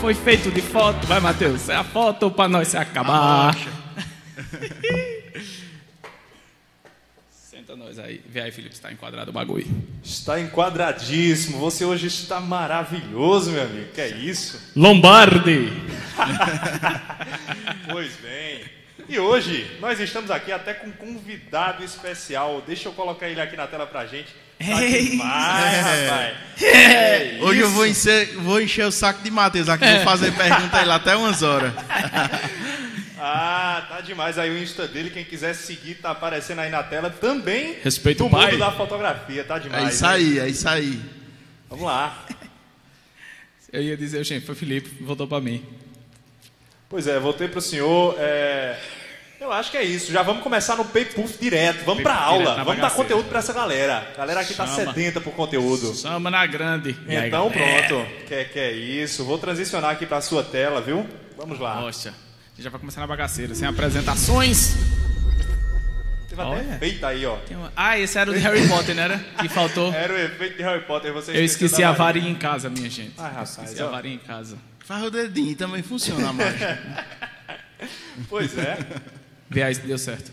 foi feito de foto. Vai, Matheus, é a foto pra nós se acabar. Senta nós aí. Vê aí, Felipe, está enquadrado o bagulho. Está enquadradíssimo. Você hoje está maravilhoso, meu amigo. Que é isso? Lombardi! Pois bem. E hoje nós estamos aqui até com um convidado especial. Deixa eu colocar ele aqui na tela pra gente. Tá Ei. demais, rapaz. É Hoje eu vou encher, vou encher o saco de Matheus aqui, vou fazer pergunta aí lá até umas horas. Ah, tá demais. Aí o Insta dele, quem quiser seguir, tá aparecendo aí na tela também. Respeita no o mundo da fotografia, tá demais. É isso né? aí, é isso aí. Vamos lá. Eu ia dizer, gente, foi Felipe, voltou pra mim. Pois é, voltei pro senhor. é, Eu acho que é isso. Já vamos começar no Pay Puff direto. Vamos direto aula. Vamos dar conteúdo pra essa galera. A galera aqui tá sedenta por conteúdo. Chama na grande. Aí, Então galera? pronto. Que, que é isso. Vou transicionar aqui pra sua tela, viu? Vamos lá. Nossa, a gente já vai começar na bagaceira, sem apresentações. Teve até Olha. efeito aí, ó. Uma- Ah, esse era o de Harry Potter, não era? Que faltou. Era o efeito de Harry Potter. Você Eu esqueci a varinha em casa, minha gente. Ah, rapaz, esqueci ó. a varinha em casa. Faz o dedinho, também funciona mais. Pois é. Aí se deu certo.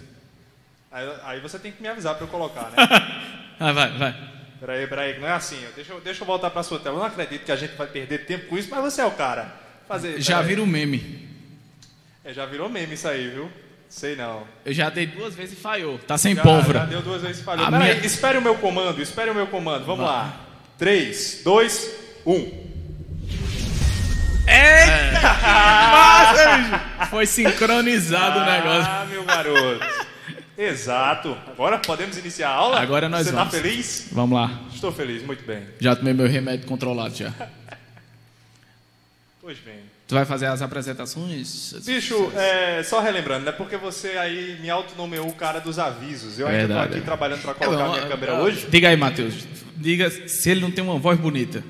Aí, aí você tem que me avisar pra eu colocar, né? Ah, vai, vai. Peraí, peraí, não é assim. Deixa eu, deixa eu voltar pra sua tela. Eu não acredito que a gente vai perder tempo com isso, mas você é o cara. Fazer, Já vira um meme. É, já virou meme isso aí, viu? Sei não. Eu já dei duas vezes e falhou. Tá sem Já, pólvora. já deu duas vezes e falhou. Peraí, minha- espere o meu comando, espere o meu comando. Vamos lá. 3, 2, 1. Foi sincronizado o negócio. Ah, meu garoto. Exato. Agora podemos iniciar a aula? Agora nós Você vamos. tá feliz? Vamos lá. Estou feliz, muito bem. Já tomei meu remédio controlado já. Pois bem. Tu vai fazer as apresentações? Bicho, é, só relembrando, né? Porque você aí me autonomeou o cara dos avisos. Eu ainda tô aqui trabalhando para colocar É, minha ó, câmera hoje. Diga aí, Matheus. Diga se ele não tem uma voz bonita.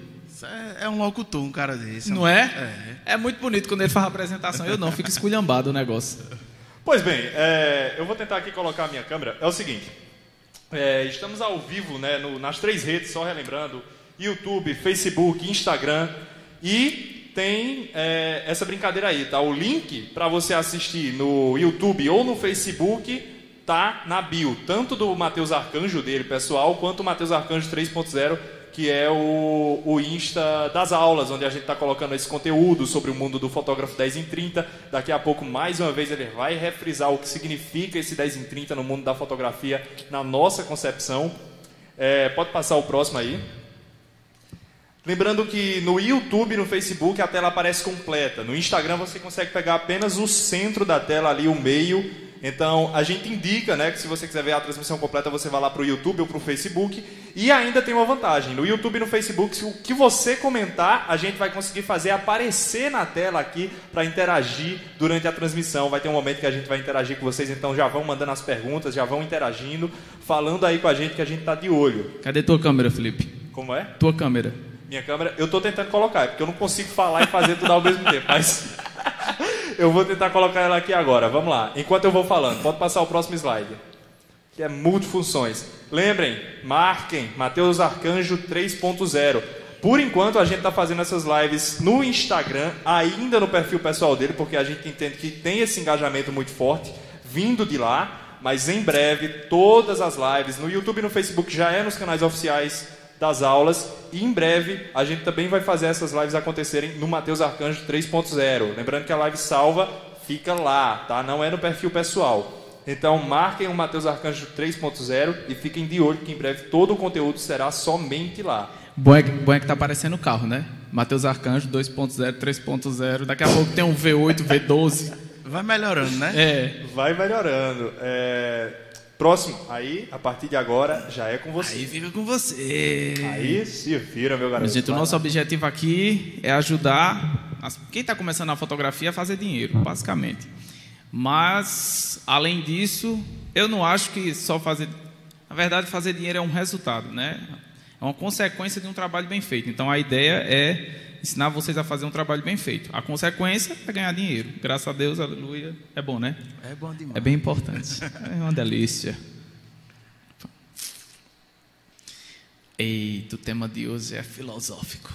Isso é, é um locutor, um cara desse. Não é? É muito bonito quando ele faz a apresentação. Eu não, fico esculhambado o negócio. Pois bem, é, eu vou tentar aqui colocar a minha câmera. É o seguinte, é, estamos ao vivo né, no- nas três redes, só relembrando, YouTube, Facebook, Instagram e tem é, essa brincadeira aí, tá? O link para você assistir no YouTube ou no Facebook tá na bio, tanto do Matheus Arcanjo dele, pessoal, quanto o Matheus Arcanjo 3.0, que é o, o Insta das aulas, onde a gente está colocando esse conteúdo sobre o mundo do fotógrafo 10 em 30. Daqui a pouco, mais uma vez, ele vai refrisar o que significa esse 10 em 30 no mundo da fotografia, na nossa concepção. É, pode passar o próximo aí. Lembrando que no YouTube e no Facebook a tela aparece completa. No Instagram você consegue pegar apenas o centro da tela ali, o meio. Então a gente indica né, que se você quiser ver a transmissão completa, você vai lá para o YouTube ou para o Facebook. E ainda tem uma vantagem: no YouTube e no Facebook, se o que você comentar, a gente vai conseguir fazer aparecer na tela aqui para interagir durante a transmissão. Vai ter um momento que a gente vai interagir com vocês, então já vão mandando as perguntas, já vão interagindo, falando aí com a gente que a gente está de olho. Cadê tua câmera, Felipe? Como é? Tua câmera. Minha câmera, eu tô tentando colocar, é porque eu não consigo falar e fazer tudo ao mesmo tempo, mas eu vou tentar colocar ela aqui agora. Vamos lá. Enquanto eu vou falando, pode passar o próximo slide. Que é multifunções. Lembrem, marquem Mateus Arcanjo 3.0. Por enquanto a gente está fazendo essas lives no Instagram, ainda no perfil pessoal dele, porque a gente entende que tem esse engajamento muito forte vindo de lá, mas em breve todas as lives no YouTube e no Facebook já é nos canais oficiais das aulas e em breve a gente também vai fazer essas lives acontecerem no Mateus Arcanjo 3.0. Lembrando que a live salva fica lá, tá? Não é no perfil pessoal. Então marquem o Mateus Arcanjo 3.0 e fiquem de olho que em breve todo o conteúdo será somente lá. Bom é, que- bom é que tá aparecendo o carro, né? Matheus Arcanjo 2.0, 3.0. Daqui a pouco tem um V8, V12. Vai melhorando, né? É. Vai melhorando. É, Próximo, aí a partir de agora já é com você. Aí fica com você. Aí se vira, meu garoto. Gente, o nosso objetivo aqui é ajudar as- quem está começando na fotografia a fazer dinheiro, basicamente. Mas, além disso, eu não acho que só fazer. Na verdade, fazer dinheiro é um resultado, né? É uma consequência de um trabalho bem feito. Então, a ideia é ensinar vocês a fazer um trabalho bem feito. A consequência é ganhar dinheiro. Graças a Deus, aleluia. É bom, né? É bom demais. É bem importante. É uma delícia. Eita, o tema de hoje é filosófico.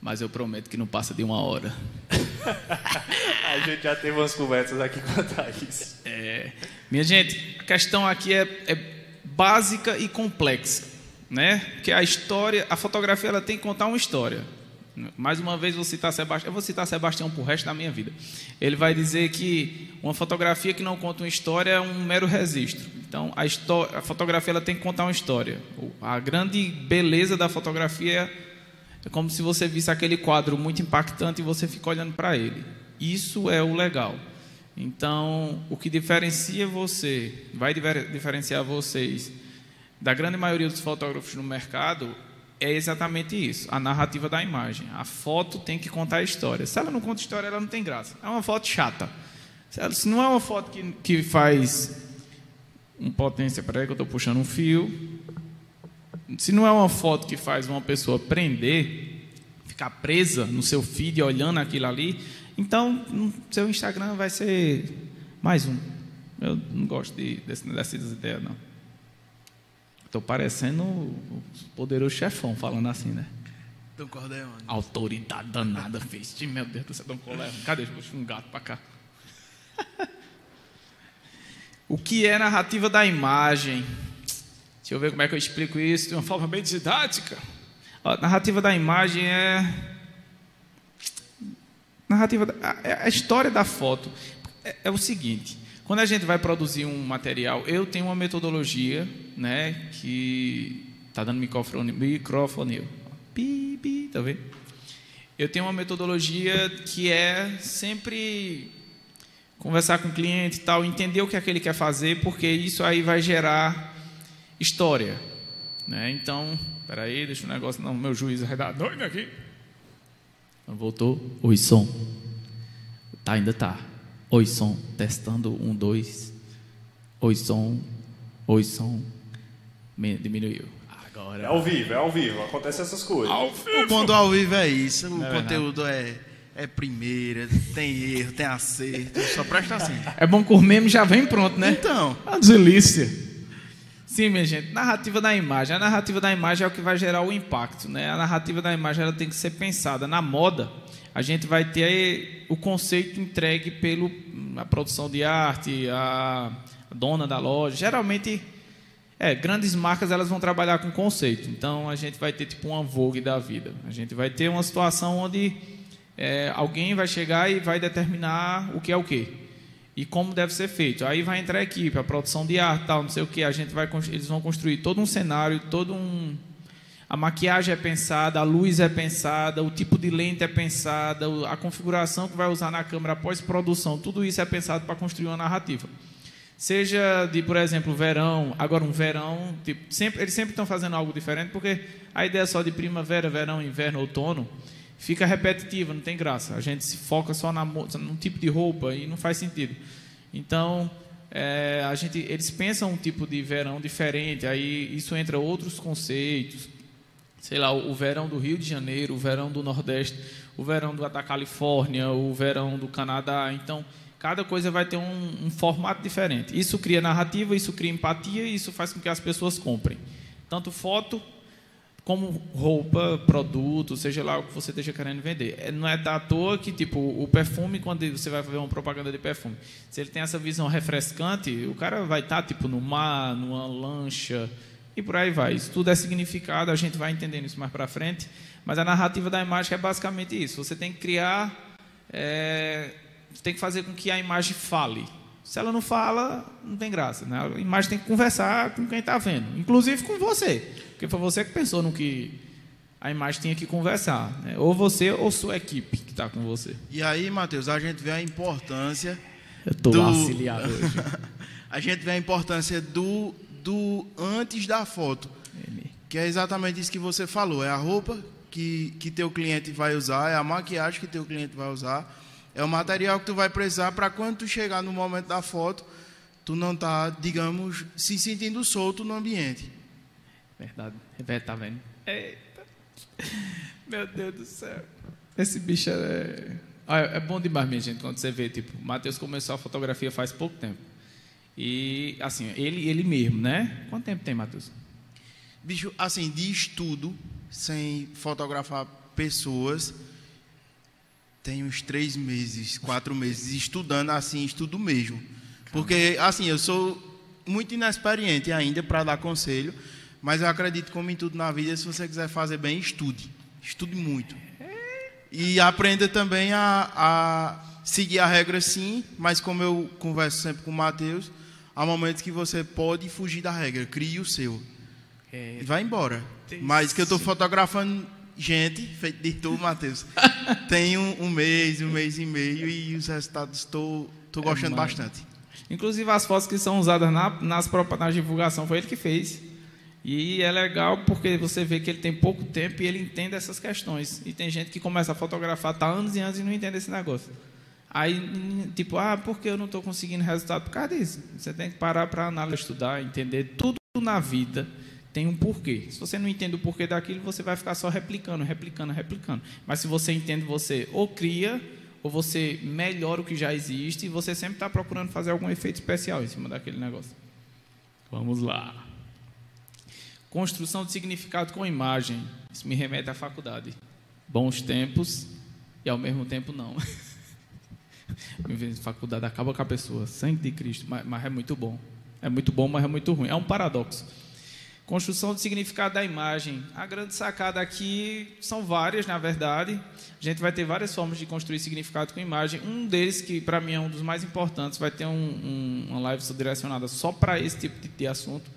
Mas eu prometo que não passa de uma hora. A gente já teve umas conversas aqui quanto a isso. É, minha gente, a questão aqui é, é básica e complexa, né? Porque a história, a fotografia, ela tem que contar uma história. Mais uma vez vou citar Sebastião, eu vou citar Sebastião pro resto da minha vida. Ele vai dizer que uma fotografia que não conta uma história é um mero registro. Então a, a fotografia ela tem que contar uma história. A grande beleza da fotografia é como se você visse aquele quadro muito impactante e você fica olhando para ele. Isso é o legal. Então, o que diferencia você, vai diferenciar vocês da grande maioria dos fotógrafos no mercado é exatamente isso, a narrativa da imagem. A foto tem que contar a história. Se ela não conta história, ela não tem graça. É uma foto chata. Se, não é uma foto que, que faz um potência, peraí que eu estou puxando um fio. Se não é uma foto que faz uma pessoa prender, ficar presa no seu feed olhando aquilo ali, então seu Instagram vai ser mais um. Eu não gosto de, dessas ideias, não. Estou parecendo o poderoso chefão falando assim, né? Dom Corleone. Autoridade danada fez. Meu Deus do céu, Dom Corleone. Cadê? Deixa um gato para cá. o que é narrativa da imagem? Deixa eu ver como é que eu explico isso de uma forma bem didática. A narrativa da imagem é. Narrativa da... a história da foto é, é o seguinte: quando a gente vai produzir um material, eu tenho uma metodologia, né, que tá dando microfone, microfone, pi, pi, tá vendo? Eu tenho uma metodologia que é sempre conversar com o cliente e tal, entender o que é que ele quer fazer, porque isso aí vai gerar história, né? Então, peraí, deixa o negócio, não, meu juiz vai dar doido aqui. Voltou, oi som, tá ainda tá. Oi, som, testando, um, dois. Oi, som, oi, som. Diminuiu. Agora. É ao vivo, é ao vivo, acontece essas coisas. Ao vivo. O bom do ao vivo é isso, o é conteúdo é, é primeira, tem erro, tem acerto, só presta assim. É bom que o meme já vem pronto, né? Então. A delícia. Sim, minha gente, narrativa da imagem. A narrativa da imagem é o que vai gerar o impacto, né? A narrativa da imagem ela tem que ser pensada na moda a gente vai ter o conceito entregue pela produção de arte, a dona da loja. Geralmente, é, grandes marcas elas vão trabalhar com conceito. Então, a gente vai ter tipo uma Vogue da vida. A gente vai ter uma situação onde é, alguém vai chegar e vai determinar o que é o que e como deve ser feito. Aí vai entrar a equipe, a produção de arte, tal, não sei o que. A gente vai, eles vão construir todo um cenário, todo um a maquiagem é pensada, a luz é pensada, o tipo de lente é pensada, a configuração que vai usar na câmera após produção, tudo isso é pensado para construir uma narrativa. Seja de, por exemplo, verão, agora um verão, tipo, sempre, eles sempre estão fazendo algo diferente, porque a ideia só de primavera, verão, inverno, outono, fica repetitiva, não tem graça. A gente se foca só na, num tipo de roupa e não faz sentido. Então, é, a gente, eles pensam um tipo de verão diferente, aí isso entra outros conceitos sei lá, o verão do Rio de Janeiro, o verão do Nordeste, o verão da Califórnia, o verão do Canadá. Então, cada coisa vai ter um, um, formato diferente. Isso cria narrativa, isso cria empatia e isso faz com que as pessoas comprem. Tanto foto como roupa, produto, seja lá o que você esteja querendo vender. É, não é da toa que, tipo, o perfume, quando você vai fazer uma propaganda de perfume, se ele tem essa visão refrescante, o cara vai estar, tipo, no mar, numa lancha, e por aí vai. Isso tudo é significado, a gente vai entendendo isso mais para frente. Mas a narrativa da imagem é basicamente isso. Você tem que criar, é, tem que fazer com que a imagem fale. Se ela não fala, não tem graça. Né? A imagem tem que conversar com quem está vendo, inclusive com você, porque foi você que pensou no que a imagem tinha que conversar. Né? Ou você ou sua equipe que está com você. E aí, Matheus, a gente vê a importância. Eu estou do... auxiliado hoje. a gente vê a importância do do antes da foto. Que é exatamente isso que você falou. É a roupa que, que teu cliente vai usar, é a maquiagem que teu cliente vai usar, é o material que tu vai precisar para quando tu chegar no momento da foto, tu não tá, digamos, se sentindo solto no ambiente. Verdade. É, tá vendo? Eita. Meu Deus do céu. Esse bicho é... é bom demais, minha gente, quando você vê, tipo, Matheus começou a fotografia faz pouco tempo. E, assim, ele, ele mesmo, né? Quanto tempo tem, Matheus? Bicho, assim, de estudo, sem fotografar pessoas tem uns três meses, quatro meses estudando assim, estudo mesmo. Porque, assim, eu sou muito inexperiente ainda para dar conselho, mas eu acredito, como em tudo na vida, se você quiser fazer bem, estude. Estude muito. E aprenda também a, a seguir a regra, sim, mas como eu converso sempre com o Matheus, há momentos que você pode fugir da regra, crie o seu. É, e vai embora. Mas que eu estou fotografando gente, feito de tu, Matheus, tem um, um, mês, um mês e meio, e os resultados estou gostando é, bastante. Inclusive as fotos que são usadas na, nas na divulgação foi ele que fez. E é legal porque você vê que ele tem pouco tempo e ele entende essas questões. E tem gente que começa a fotografar tá anos e anos e não entende esse negócio. Aí, tipo, ah, por que eu não estou conseguindo resultado? Por causa disso. Você tem que parar para analisar, estudar, entender tudo na vida tem um porquê. Se você não entende o porquê daquilo, você vai ficar só replicando, replicando, replicando. Mas se você entende, você ou cria ou você melhora o que já existe e você sempre está procurando fazer algum efeito especial em cima daquele negócio. Vamos lá. Construção de significado com imagem. Isso me remete à faculdade. Bons tempos e ao mesmo tempo não. faculdade acaba com a pessoa, sangue de Cristo, mas, mas é muito bom. É muito bom, mas é muito ruim. É um paradoxo. Construção de significado da imagem. A grande sacada aqui são várias, na verdade. A gente vai ter várias formas de construir significado com imagem. Um deles, que para mim é um dos mais importantes, vai ter um, um, uma live direcionada só para esse tipo de, de, assunto,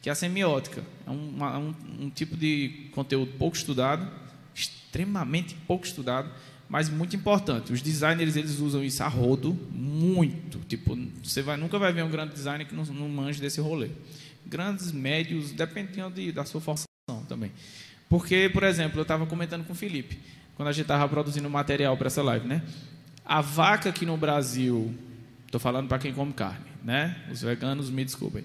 que é a semiótica. É uma, um, um tipo de conteúdo pouco estudado, extremamente pouco estudado, mas muito importante. Os designers eles usam isso a rodo muito. Tipo, você vai, nunca vai ver um grande designer que não, não manje desse rolê grandes, médios, dependendo de, da sua formação também. Porque, por exemplo, eu estava comentando com o Felipe, quando a gente estava produzindo material para essa live, né? A vaca aqui no Brasil, estou falando para quem come carne, né? Os veganos me desculpem.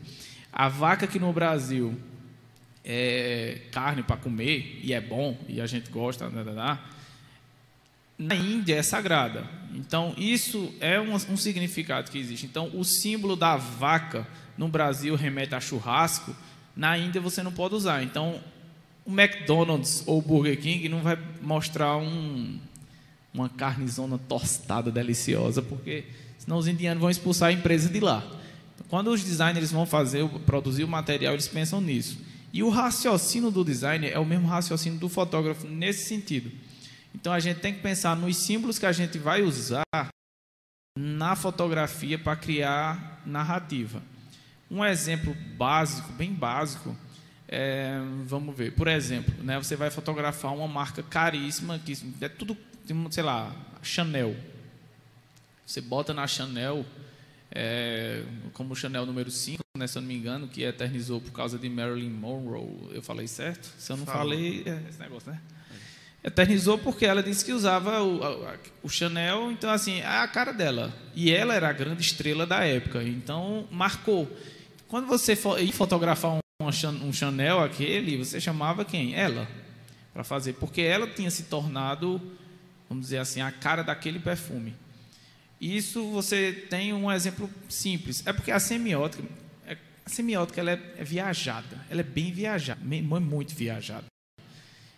A vaca aqui no Brasil é carne para comer e é bom e a gente gosta, né, né, né? na Índia é sagrada. Então isso é um, um significado que existe. Então o símbolo da vaca no Brasil remete a churrasco, na Índia você não pode usar. Então, o McDonald's ou o Burger King não vai mostrar um, uma carnezona tostada deliciosa, porque senão os indianos vão expulsar a empresa de lá. Quando os designers vão fazer, produzir o material, eles pensam nisso. E o raciocínio do designer é o mesmo raciocínio do fotógrafo nesse sentido. Então a gente tem que pensar nos símbolos que a gente vai usar na fotografia para criar narrativa. Um exemplo básico, bem básico, é, vamos ver, por exemplo, né, você vai fotografar uma marca caríssima, que é tudo, sei lá, Chanel. Você bota na Chanel, é, como Chanel número 5, né, se eu não me engano, que eternizou por causa de Marilyn Monroe. Eu falei certo? Se eu não Fala. falei, é esse negócio, né? Eternizou porque ela disse que usava o, o, Chanel, então assim, é a cara dela. E ela era a grande estrela da época, então marcou. Quando você ia fotografar um, Chanel aquele, você chamava quem? Ela, para fazer, porque ela tinha se tornado, vamos dizer assim, a cara daquele perfume. Isso você tem um exemplo simples. É porque a semiótica, é, a semiótica ela é, é viajada, ela é bem viajada, muito viajada.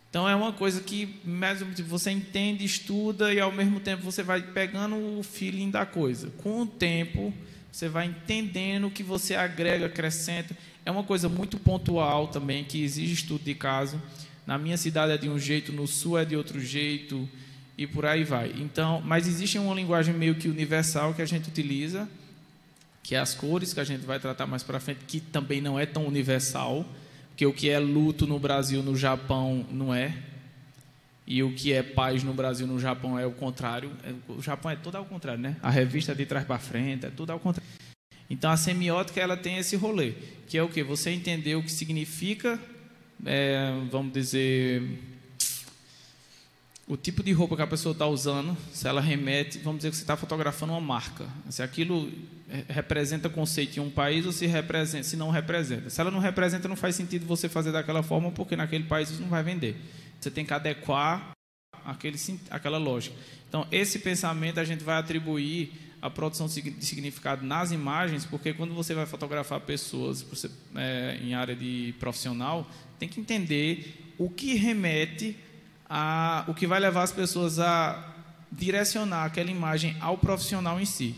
Então é uma coisa que mesmo você entende, estuda e ao mesmo tempo você vai pegando o feeling da coisa. Com o tempo, você vai entendendo o que você agrega, acrescenta. É uma coisa muito pontual também, que exige estudo de caso. Na minha cidade é de um jeito, no sul é de outro jeito, e por aí vai. Então, mas existe uma linguagem meio que universal que a gente utiliza, que é as cores, que a gente vai tratar mais para frente, que também não é tão universal, porque o que é luto no Brasil, no Japão, não é. E o que é paz no Brasil, no Japão, é o contrário. É, o Japão é tudo ao contrário, né? A revista de trás para frente, é tudo ao contrário. Então, a semiótica, ela tem esse rolê, que é o que? Você entender o que significa, é, vamos dizer, o tipo de roupa que a pessoa está usando, se ela remete, vamos dizer que você está fotografando uma marca, se aquilo representa conceito em um país ou se representa, se não representa. Se ela não representa, não faz sentido você fazer daquela forma, porque naquele país isso não vai vender. Você tem que adequar aquele, aquela lógica. Então, esse pensamento a gente vai atribuir à produção de significado nas imagens, porque quando você vai fotografar pessoas é, em área de profissional, tem que entender o que remete a, o que vai levar as pessoas a direcionar aquela imagem ao profissional em si.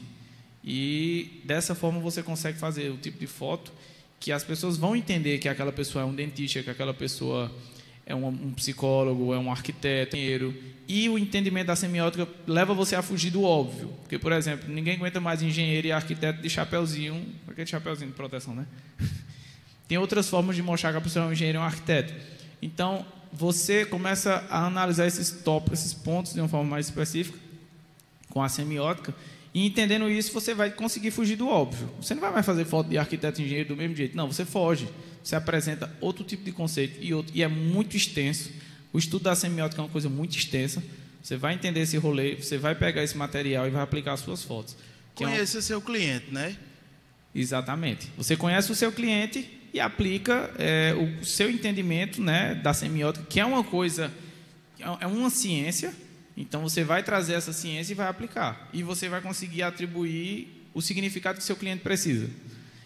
E dessa forma você consegue fazer o tipo de foto que as pessoas vão entender que aquela pessoa é um dentista, que aquela pessoa é um, um psicólogo, é um arquiteto, engenheiro. E o entendimento da semiótica leva você a fugir do óbvio. Porque, por exemplo, ninguém aguenta mais engenheiro e arquiteto de chapéuzinho, aquele chapéuzinho de proteção, né? Tem outras formas de mostrar que a pessoa é um engenheiro e um arquiteto. Então, você começa a analisar esses tópicos, esses pontos de uma forma mais específica, com a semiótica, e entendendo isso, você vai conseguir fugir do óbvio. Você não vai mais fazer foto de arquiteto e engenheiro do mesmo jeito. Não, você foge. Você apresenta outro tipo de conceito e, outro, e é muito extenso. O estudo da semiótica é uma coisa muito extensa. Você vai entender esse rolê, você vai pegar esse material e vai aplicar as suas fotos. Conheça é um... seu cliente, né? Exatamente. Você conhece o seu cliente e aplica é, o seu entendimento né, da semiótica, que é uma coisa, é uma ciência. Então você vai trazer essa ciência e vai aplicar. E você vai conseguir atribuir o significado que seu cliente precisa.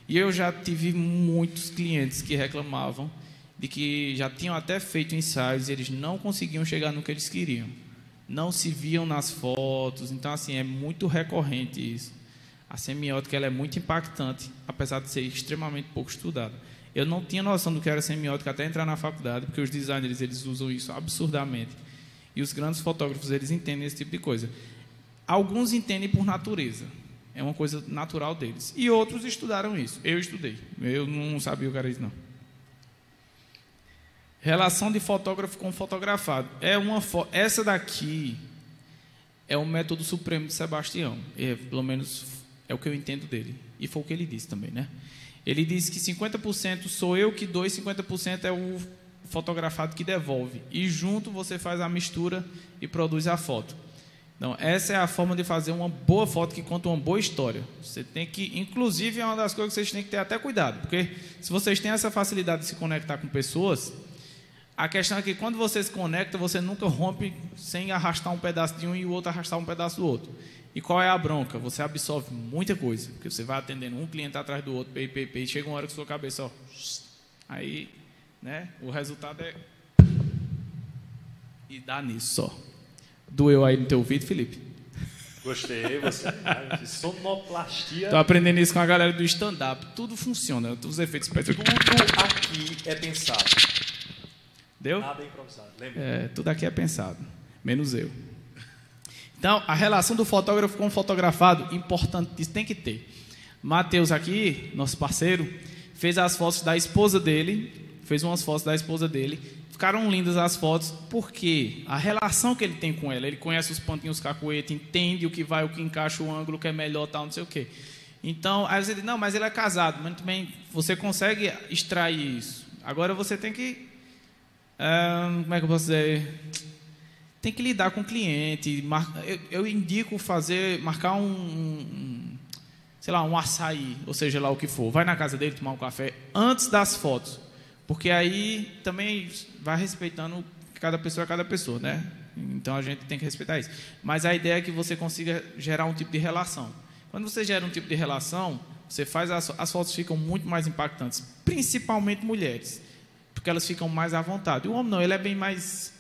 E eu já tive muitos clientes que reclamavam de que já tinham até feito ensaios e eles não conseguiam chegar no que eles queriam. Não se viam nas fotos. Então, assim, é muito recorrente isso. A semiótica ela é muito impactante, apesar de ser extremamente pouco estudada. Eu não tinha noção do que era semiótica até entrar na faculdade, porque os designers eles usam isso absurdamente. E os grandes fotógrafos eles entendem esse tipo de coisa. Alguns entendem por natureza. É uma coisa natural deles. E outros estudaram isso. Eu estudei. Eu não sabia o que era isso, não. Relação de fotógrafo com fotografado. É uma fo... Essa daqui é o método supremo de Sebastião. É, pelo menos é o que eu entendo dele. E foi o que ele disse também, né? Ele diz que 50% sou eu que dou e 50% é o fotografado que devolve. E junto você faz a mistura e produz a foto. Então, essa é a forma de fazer uma boa foto que conta uma boa história. Você tem que, inclusive, é uma das coisas que vocês têm que ter até cuidado, porque se vocês têm essa facilidade de se conectar com pessoas, a questão é que quando você se conecta, você nunca rompe sem arrastar um pedaço de um e o outro arrastar um pedaço do outro. E qual é a bronca? Você absorve muita coisa, porque você vai atendendo um cliente atrás do outro, pei, pei, pei, chega uma hora que sua cabeça, ó, aí, né, o resultado é e dá nisso só. Doeu aí no teu ouvido, Felipe? Gostei, você. Sonoplastia. Tô aprendendo isso com a galera do stand-up. Tudo funciona, todos os efeitos específicos. Tudo aqui é pensado. Deu? Nada é improvisado, lembra? É, tudo aqui é pensado, menos eu. Então, a relação do fotógrafo com o fotografado, importante, isso tem que ter. Mateus aqui, nosso parceiro, fez as fotos da esposa dele, fez umas fotos da esposa dele. Ficaram lindas as fotos, porque a relação que ele tem com ela, ele conhece os pontinhos cacuete, entende o que vai, o que encaixa o ângulo, que é melhor, tal, não sei o quê. Então, aí você diz, não, mas ele é casado, mas também você consegue extrair isso. Agora você tem que, ah, como é que eu posso dizer, tem que lidar com o cliente. Eu, eu indico fazer, marcar um, um, sei lá, um açaí, ou seja lá o que for. Vai na casa dele tomar um café antes das fotos, porque aí também vai respeitando cada pessoa, cada pessoa, né? Então a gente tem que respeitar isso. Mas a ideia é que você consiga gerar um tipo de relação. Quando você gera um tipo de relação, você faz as, as fotos ficam muito mais impactantes, principalmente mulheres, porque elas ficam mais à vontade. O homem não, ele é bem mais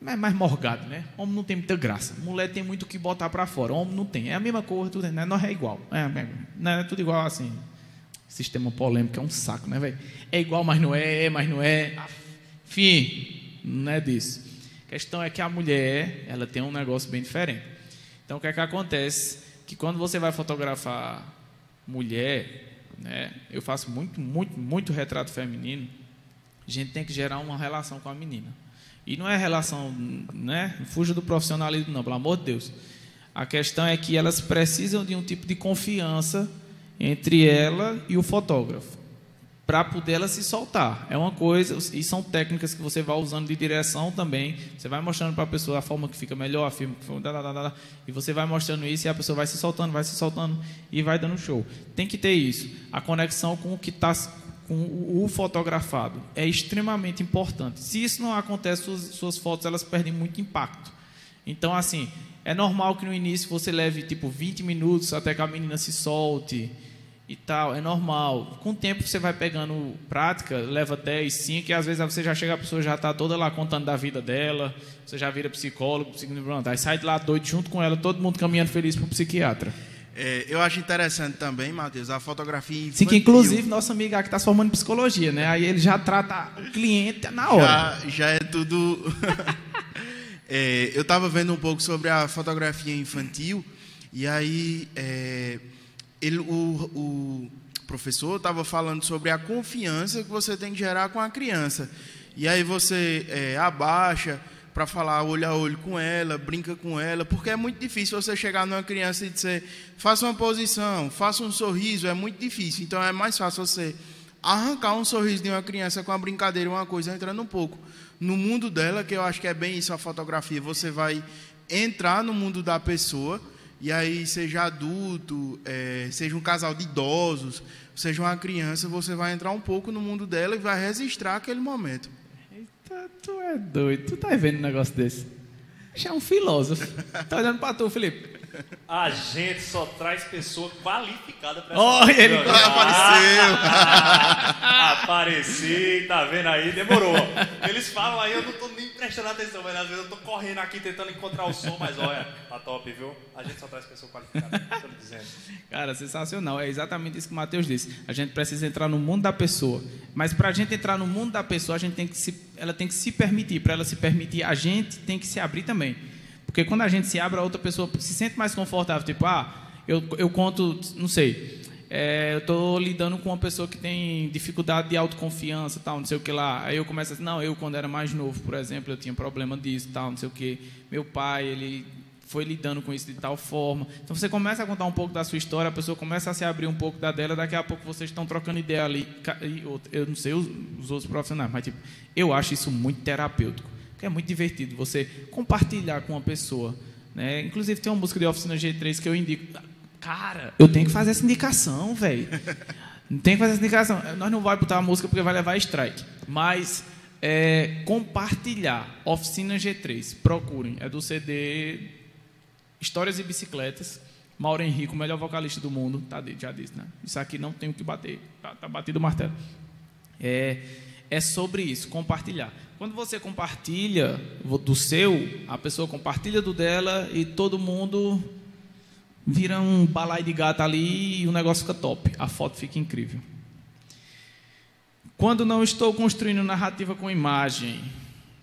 mais, mais morgado, né? Homem não tem muita graça. Mulher tem muito o que botar para fora. Homem não tem. É a mesma coisa, tudo, né? Nós é igual. É, é, é tudo igual assim. Sistema polêmico é um saco, né, velho? É igual, mas não é, é, mas não é. Enfim, não é disso. A questão é que a mulher, ela tem um negócio bem diferente. Então, o que é que acontece? Que quando você vai fotografar mulher, né? Eu faço muito, muito, muito retrato feminino. A gente tem que gerar uma relação com a menina. E não é relação, né? Fuja do profissionalismo, não, pelo amor de Deus. A questão é que elas precisam de um tipo de confiança entre ela e o fotógrafo para poder ela se soltar. É uma coisa, e são técnicas que você vai usando de direção também. Você vai mostrando para a pessoa a forma que fica melhor, a que fica, e você vai mostrando isso e a pessoa vai se soltando, vai se soltando e vai dando show. Tem que ter isso, a conexão com o que está com o fotografado é extremamente importante. Se isso não acontece, suas, suas fotos elas perdem muito impacto. Então, assim, é normal que no início você leve tipo 20 minutos até que a menina se solte e tal, é normal. Com o tempo você vai pegando prática, leva 10, 5, e às vezes você já chega, a pessoa já está toda lá contando da vida dela, você já vira psicólogo, psicólogo, aí sai de lá doido junto com ela, todo mundo caminhando feliz para o psiquiatra. É, eu acho interessante também, Matheus, a fotografia infantil. Sim, que inclusive nosso amigo aqui está se formando em psicologia, né? Aí ele já trata o cliente na hora. Já, já é tudo. é, eu estava vendo um pouco sobre a fotografia infantil, e aí é, ele, o, o professor estava falando sobre a confiança que você tem que gerar com a criança. E aí você é, abaixa para falar olho a olho com ela, brinca com ela, porque é muito difícil você chegar numa criança e dizer, faça uma posição, faça um sorriso, é muito difícil. Então é mais fácil você arrancar um sorriso de uma criança com uma brincadeira, uma coisa, entrando um pouco no mundo dela, que eu acho que é bem isso a fotografia. Você vai entrar no mundo da pessoa, e aí, seja adulto, é, seja um casal de idosos, seja uma criança, você vai entrar um pouco no mundo dela e vai registrar aquele momento. Eita, tu é doido. Tu tá vendo um negócio desse? Já é um filósofo. Tá olhando pra tu, Felipe. A gente só traz pessoa qualificada para essa Olha, ele apareceu. Apareci, tá vendo aí? Demorou. Eles falam aí, eu não tô nem prestando atenção, mas às vezes eu tô correndo aqui tentando encontrar o som, mas olha, tá top, viu? A gente só traz pessoa qualificada, tô lhe dizendo. Cara, sensacional. É exatamente isso que o Matheus disse. A gente precisa entrar no mundo da pessoa. Mas para a gente entrar no mundo da pessoa, a gente tem que se, ela tem que se permitir. Para ela se permitir, a gente tem que se abrir também. Porque quando a gente se abre, a outra pessoa se sente mais confortável. Tipo, ah, eu, eu conto, não sei, é, eu estou lidando com uma pessoa que tem dificuldade de autoconfiança, tal, não sei o que lá. Aí eu começo assim, não, eu quando era mais novo, por exemplo, eu tinha problema disso, tal, não sei o que. Meu pai, ele foi lidando com isso de tal forma. Então você começa a contar um pouco da sua história, a pessoa começa a se abrir um pouco da dela, daqui a pouco vocês estão trocando ideia ali. Eu não sei os, os outros profissionais, mas tipo, eu acho isso muito terapêutico que é muito divertido você compartilhar com uma pessoa. Né? Inclusive, tem uma música de Oficina G3 que eu indico. Cara, eu tenho que fazer essa indicação, velho. Tem que fazer essa indicação. Nós não vamos botar a música porque vai levar strike. Mas é, compartilhar Oficina G3. Procurem. É do CD Histórias e Bicicletas. Mauro Henrique, o melhor vocalista do mundo. Tá, já disse, né? Isso aqui não tem o que bater. Tá, tá batido o martelo. É, é sobre isso, compartilhar. Quando você compartilha do seu, a pessoa compartilha do dela e todo mundo vira um balai de gato ali e o negócio fica top. A foto fica incrível. Quando não estou construindo narrativa com imagem,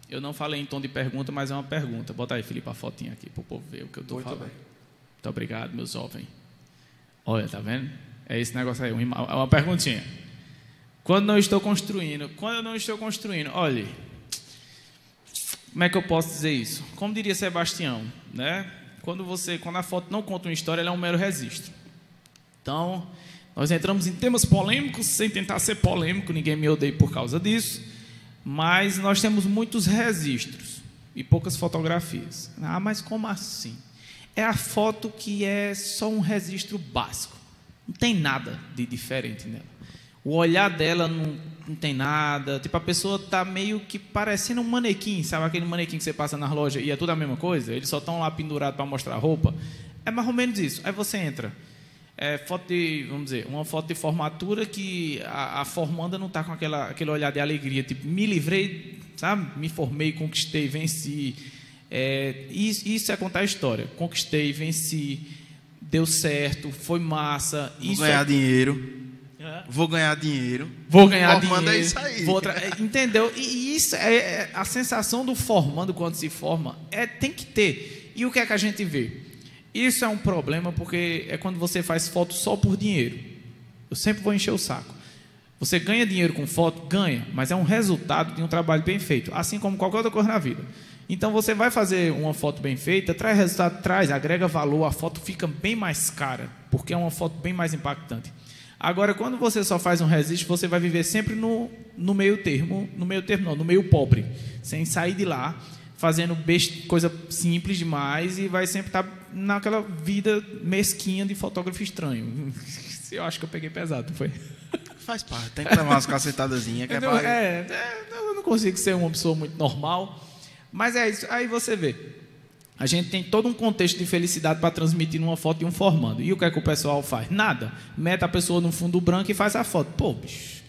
eu não falei em tom de pergunta, mas é uma pergunta. Bota aí, Felipe, a fotinha aqui para o povo ver o que eu estou falando. Bem. Muito obrigado, meu jovem. Olha, tá vendo? É esse negócio aí, uma, uma perguntinha. Quando não estou construindo, quando eu não estou construindo, olhe, como é que eu posso dizer isso? Como diria Sebastião, né? Quando você, quando a foto não conta uma história, ela é um mero registro. Então, nós entramos em temas polêmicos sem tentar ser polêmico, ninguém me odeia por causa disso, mas nós temos muitos registros e poucas fotografias. Ah, mas como assim? É a foto que é só um registro básico. Não tem nada de diferente nela. O olhar dela não, não tem nada. Tipo, a pessoa tá meio que parecendo um manequim, sabe? Aquele manequim que você passa na loja e é tudo a mesma coisa. Eles só estão lá pendurados para mostrar a roupa. É mais ou menos isso. Aí você entra. É, foto de, vamos dizer, uma foto de formatura que a, a formanda não está com aquela, aquele olhar de alegria. Tipo, me livrei, sabe? Me formei, conquistei, venci. É, isso, isso é contar a história. Conquistei, venci, deu certo, foi massa. Vou isso ganhar é, dinheiro. Vou ganhar dinheiro. Vou ganhar Formando dinheiro. é isso aí. vou tra- é, Entendeu? E isso é, é- a sensação do formando quando se forma é tem que ter. E o que é que a gente vê? Isso é um problema porque é quando você faz foto só por dinheiro. Eu sempre vou encher o saco. Você ganha dinheiro com foto? Ganha, mas é um resultado de um trabalho bem feito, assim como qualquer outra coisa na vida. Então você vai fazer uma foto bem feita, traz resultado, traz, agrega valor, a foto fica bem mais cara, porque é uma foto bem mais impactante. Agora, quando você só faz um resiste, você vai viver sempre no, no meio termo, no meio termo não, no meio pobre, sem sair de lá, fazendo best, coisa simples demais e vai sempre estar naquela vida mesquinha de fotógrafo estranho. Eu acho que eu peguei pesado, foi? Faz parte, tem que levar umas cacetadazinhas que é, pra... é, é, eu não consigo ser uma pessoa muito normal, mas é isso. Aí você vê. A gente tem todo um contexto de felicidade para transmitir numa foto de um formando. E o que é que o pessoal faz? Nada. Mete a pessoa no fundo branco e faz a foto. Pô, bicho,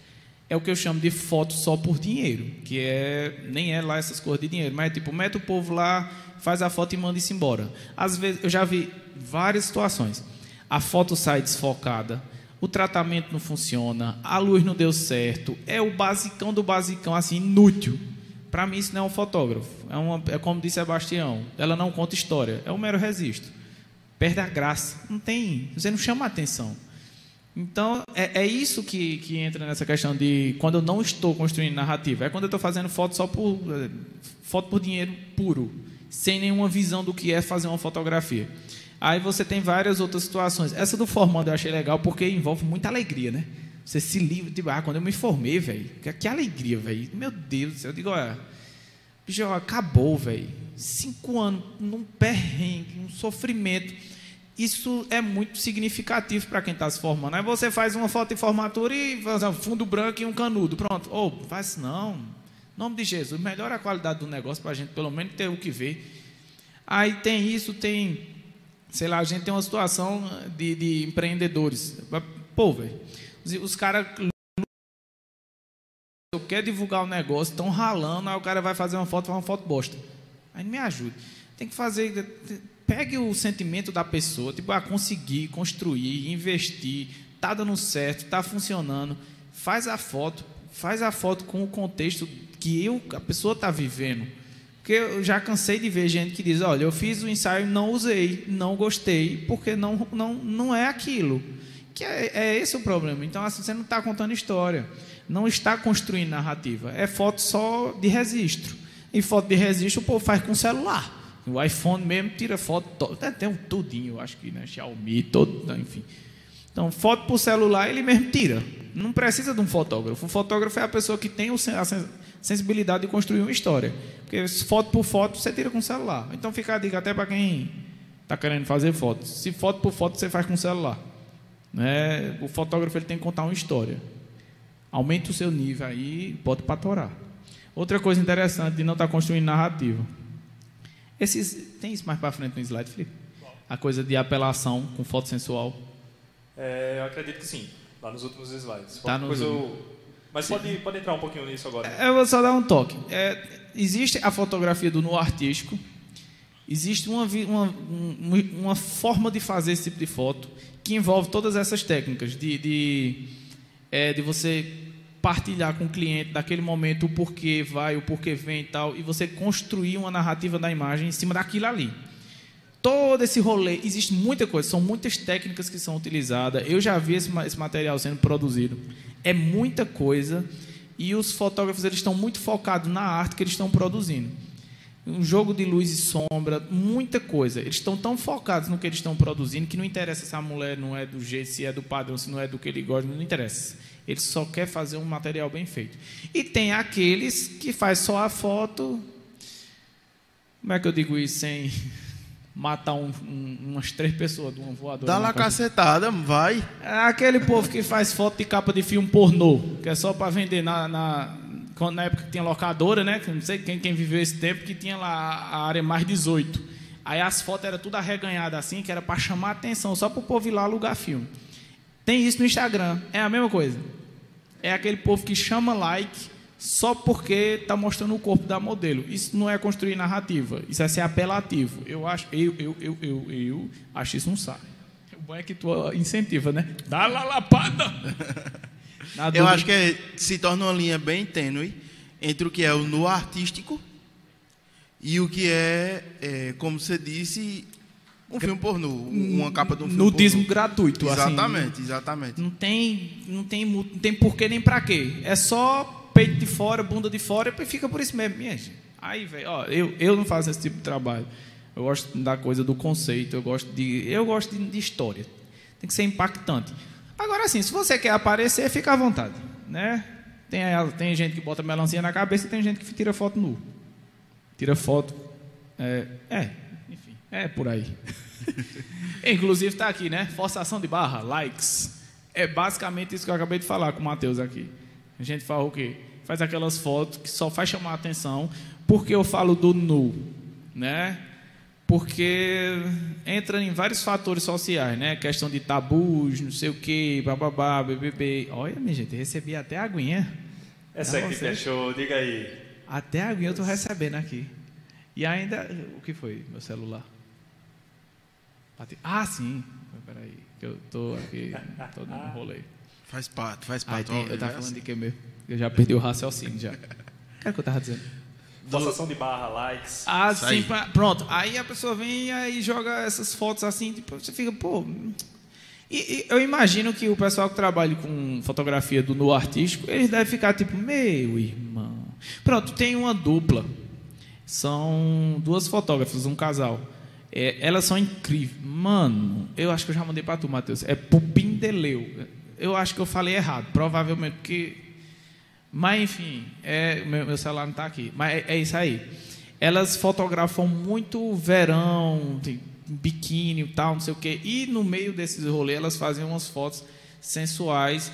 é o que eu chamo de foto só por dinheiro, que é nem é lá essas coisas de dinheiro, mas é tipo, mete o povo lá, faz a foto e manda isso embora. Às vezes eu já vi várias situações. A foto sai desfocada, o tratamento não funciona, a luz não deu certo, é o basicão do basicão assim inútil. Para mim isso não é um fotógrafo. É, uma, é como disse Sebastião, ela não conta história, é um mero registro. Perde a graça, não tem, você não chama a atenção. Então, é, é isso que, que entra nessa questão de quando eu não estou construindo narrativa. É quando eu estou fazendo foto só por eh, foto por dinheiro puro, sem nenhuma visão do que é fazer uma fotografia. Aí você tem várias outras situações. Essa do formando eu achei legal porque envolve muita alegria, né? Você se livra, tipo, ah, quando eu me formei, velho, que, que, alegria, velho. Meu Deus do céu, eu digo, olha, bicho, acabou, velho. Cinco anos num perrengue, num sofrimento isso é muito significativo para quem está se formando. Aí você faz uma foto de formatura e faz um fundo branco e um canudo. Pronto. Ou oh, faz não. Em nome de Jesus, melhora a qualidade do negócio para a gente pelo menos ter o que ver. Aí tem isso, tem, sei lá, a gente tem uma situação de, de empreendedores. Pô, velho, os, caras eu quero divulgar o negócio, estão ralando, aí o cara vai fazer uma foto, faz uma foto bosta. Aí me ajude. Tem que fazer Pegue o sentimento da pessoa, tipo, ah, conseguir, construir, investir, tá dando certo, tá funcionando. Faz a foto, faz a foto com o contexto que eu, a pessoa está vivendo. Porque eu já cansei de ver gente que diz, olha, eu fiz o ensaio, não usei, não gostei, porque não, não, não é aquilo. Que é, é esse o problema. Então, assim, você não está contando história, não está construindo narrativa. É foto só de registro. E foto de registro o povo faz com celular. O iPhone mesmo tira foto, tem um tudinho, eu acho que, né? Xiaomi, todo, enfim. Então, foto por celular ele mesmo tira. Não precisa de um fotógrafo. O fotógrafo é a pessoa que tem a sensibilidade de construir uma história. Porque foto por foto você tira com o celular. Então fica a dica até para quem está querendo fazer fotos. Se foto por foto você faz com o celular. Né? O fotógrafo ele tem que contar uma história. Aumenta o seu nível aí, pode patorar. Outra coisa interessante de não estar tá construindo narrativa. Esses, tem isso mais para frente no slide, Felipe? A coisa de apelação com foto sensual. É, eu acredito que sim, lá nos últimos slides. Tá nos... eu... Mas pode, pode entrar um pouquinho nisso agora. Eu vou só dar um toque. É, existe a fotografia do nu artístico, existe uma, uma, uma, forma de fazer esse tipo de foto que envolve todas essas técnicas de, de, é, de você partilhar com o cliente daquele momento o porquê vai, o porquê vem e tal, e você construir uma narrativa da imagem em cima daquilo ali. Todo esse rolê, existe muita coisa, são muitas técnicas que são utilizadas. Eu já vi esse, esse material sendo produzido. É muita coisa e os fotógrafos eles estão muito focados na arte que eles estão produzindo. Um jogo de luz e sombra, muita coisa. Eles estão tão focados no que eles estão produzindo que não interessa se a mulher não é do jeito, se é do padrão, se não é do que ele gosta, não interessa. Ele só quer fazer um material bem feito. E tem aqueles que faz só a foto. Como é que eu digo isso sem matar um, um, umas três pessoas de uma voadora? Dá lá cacetada, vai. É aquele povo que faz foto de capa de filme pornô, que é só para vender na, na, na época que tinha locadora, né? Não sei quem, quem viveu esse tempo, que tinha lá a área mais 18. Aí as fotos eram tudo arreganhadas assim, que era para chamar a atenção, só para o povo ir lá alugar filme. Tem isso no Instagram, é a mesma coisa. É aquele povo que chama like só porque está mostrando o corpo da modelo. Isso não é construir narrativa, isso é ser apelativo. Eu acho, eu, eu, eu, eu, eu acho isso um saco. O bom é que tu incentiva, né? Dá lá lapada! eu acho que é, se torna uma linha bem tênue entre o que é o no artístico e o que é, é como você disse, um filme pornô, uma capa de um filme Nudismo pornô. gratuito, assim. Exatamente, assim, exatamente. Não tem, não tem, não tem porquê nem pra quê. É só peito de fora, bunda de fora e fica por isso mesmo. Minha gente. Aí, velho, ó, eu, eu não faço esse tipo de trabalho. Eu gosto da coisa do conceito, eu gosto de, eu gosto de, de história. Tem que ser impactante. Agora, assim, se você quer aparecer, fica à vontade, né? Tem, tem gente que bota melancia na cabeça e tem gente que tira foto nu. Tira foto. É, é é por aí. Inclusive está aqui, né? Forçação de barra, likes. É basicamente isso que eu acabei de falar com o Matheus aqui. A gente fala o quê? Faz aquelas fotos que só faz chamar a atenção, porque eu falo do nu, né? Porque entra em vários fatores sociais, né? Questão de tabus, não sei o quê, bababá, BBB. Olha, minha gente, recebi até a aguinha. Essa aqui show, diga aí. Até a aguinha eu tô recebendo aqui. E ainda, o que foi? Meu celular. Ah, sim. Peraí, que eu tô aqui, tô dando um rolê. Faz parte, faz parte. tem- Ó, eu tava é falando de que mesmo? Eu já perdi o raciocínio já. Cara, o que eu tava dizendo? Forçação de barra, likes. Ah, Isso sim, aí. pra- pronto. Aí a pessoa vem e aí joga essas fotos assim, tipo, você fica, pô. E, e eu imagino que o pessoal que trabalha com fotografia do nu artístico, eles devem ficar tipo, meu irmão. Pronto, tem uma dupla. São duas fotógrafas, um casal. É, elas são incríveis. Mano, eu acho que eu já mandei pra tu, Matheus. É Pupindeleu. Eu acho que eu falei errado, provavelmente, porque mas enfim, é, meu, meu celular não está aqui. Mas é, é isso aí. Elas fotografam muito verão, biquíni e tal, não sei o quê. E no meio desses rolês elas fazem umas fotos sensuais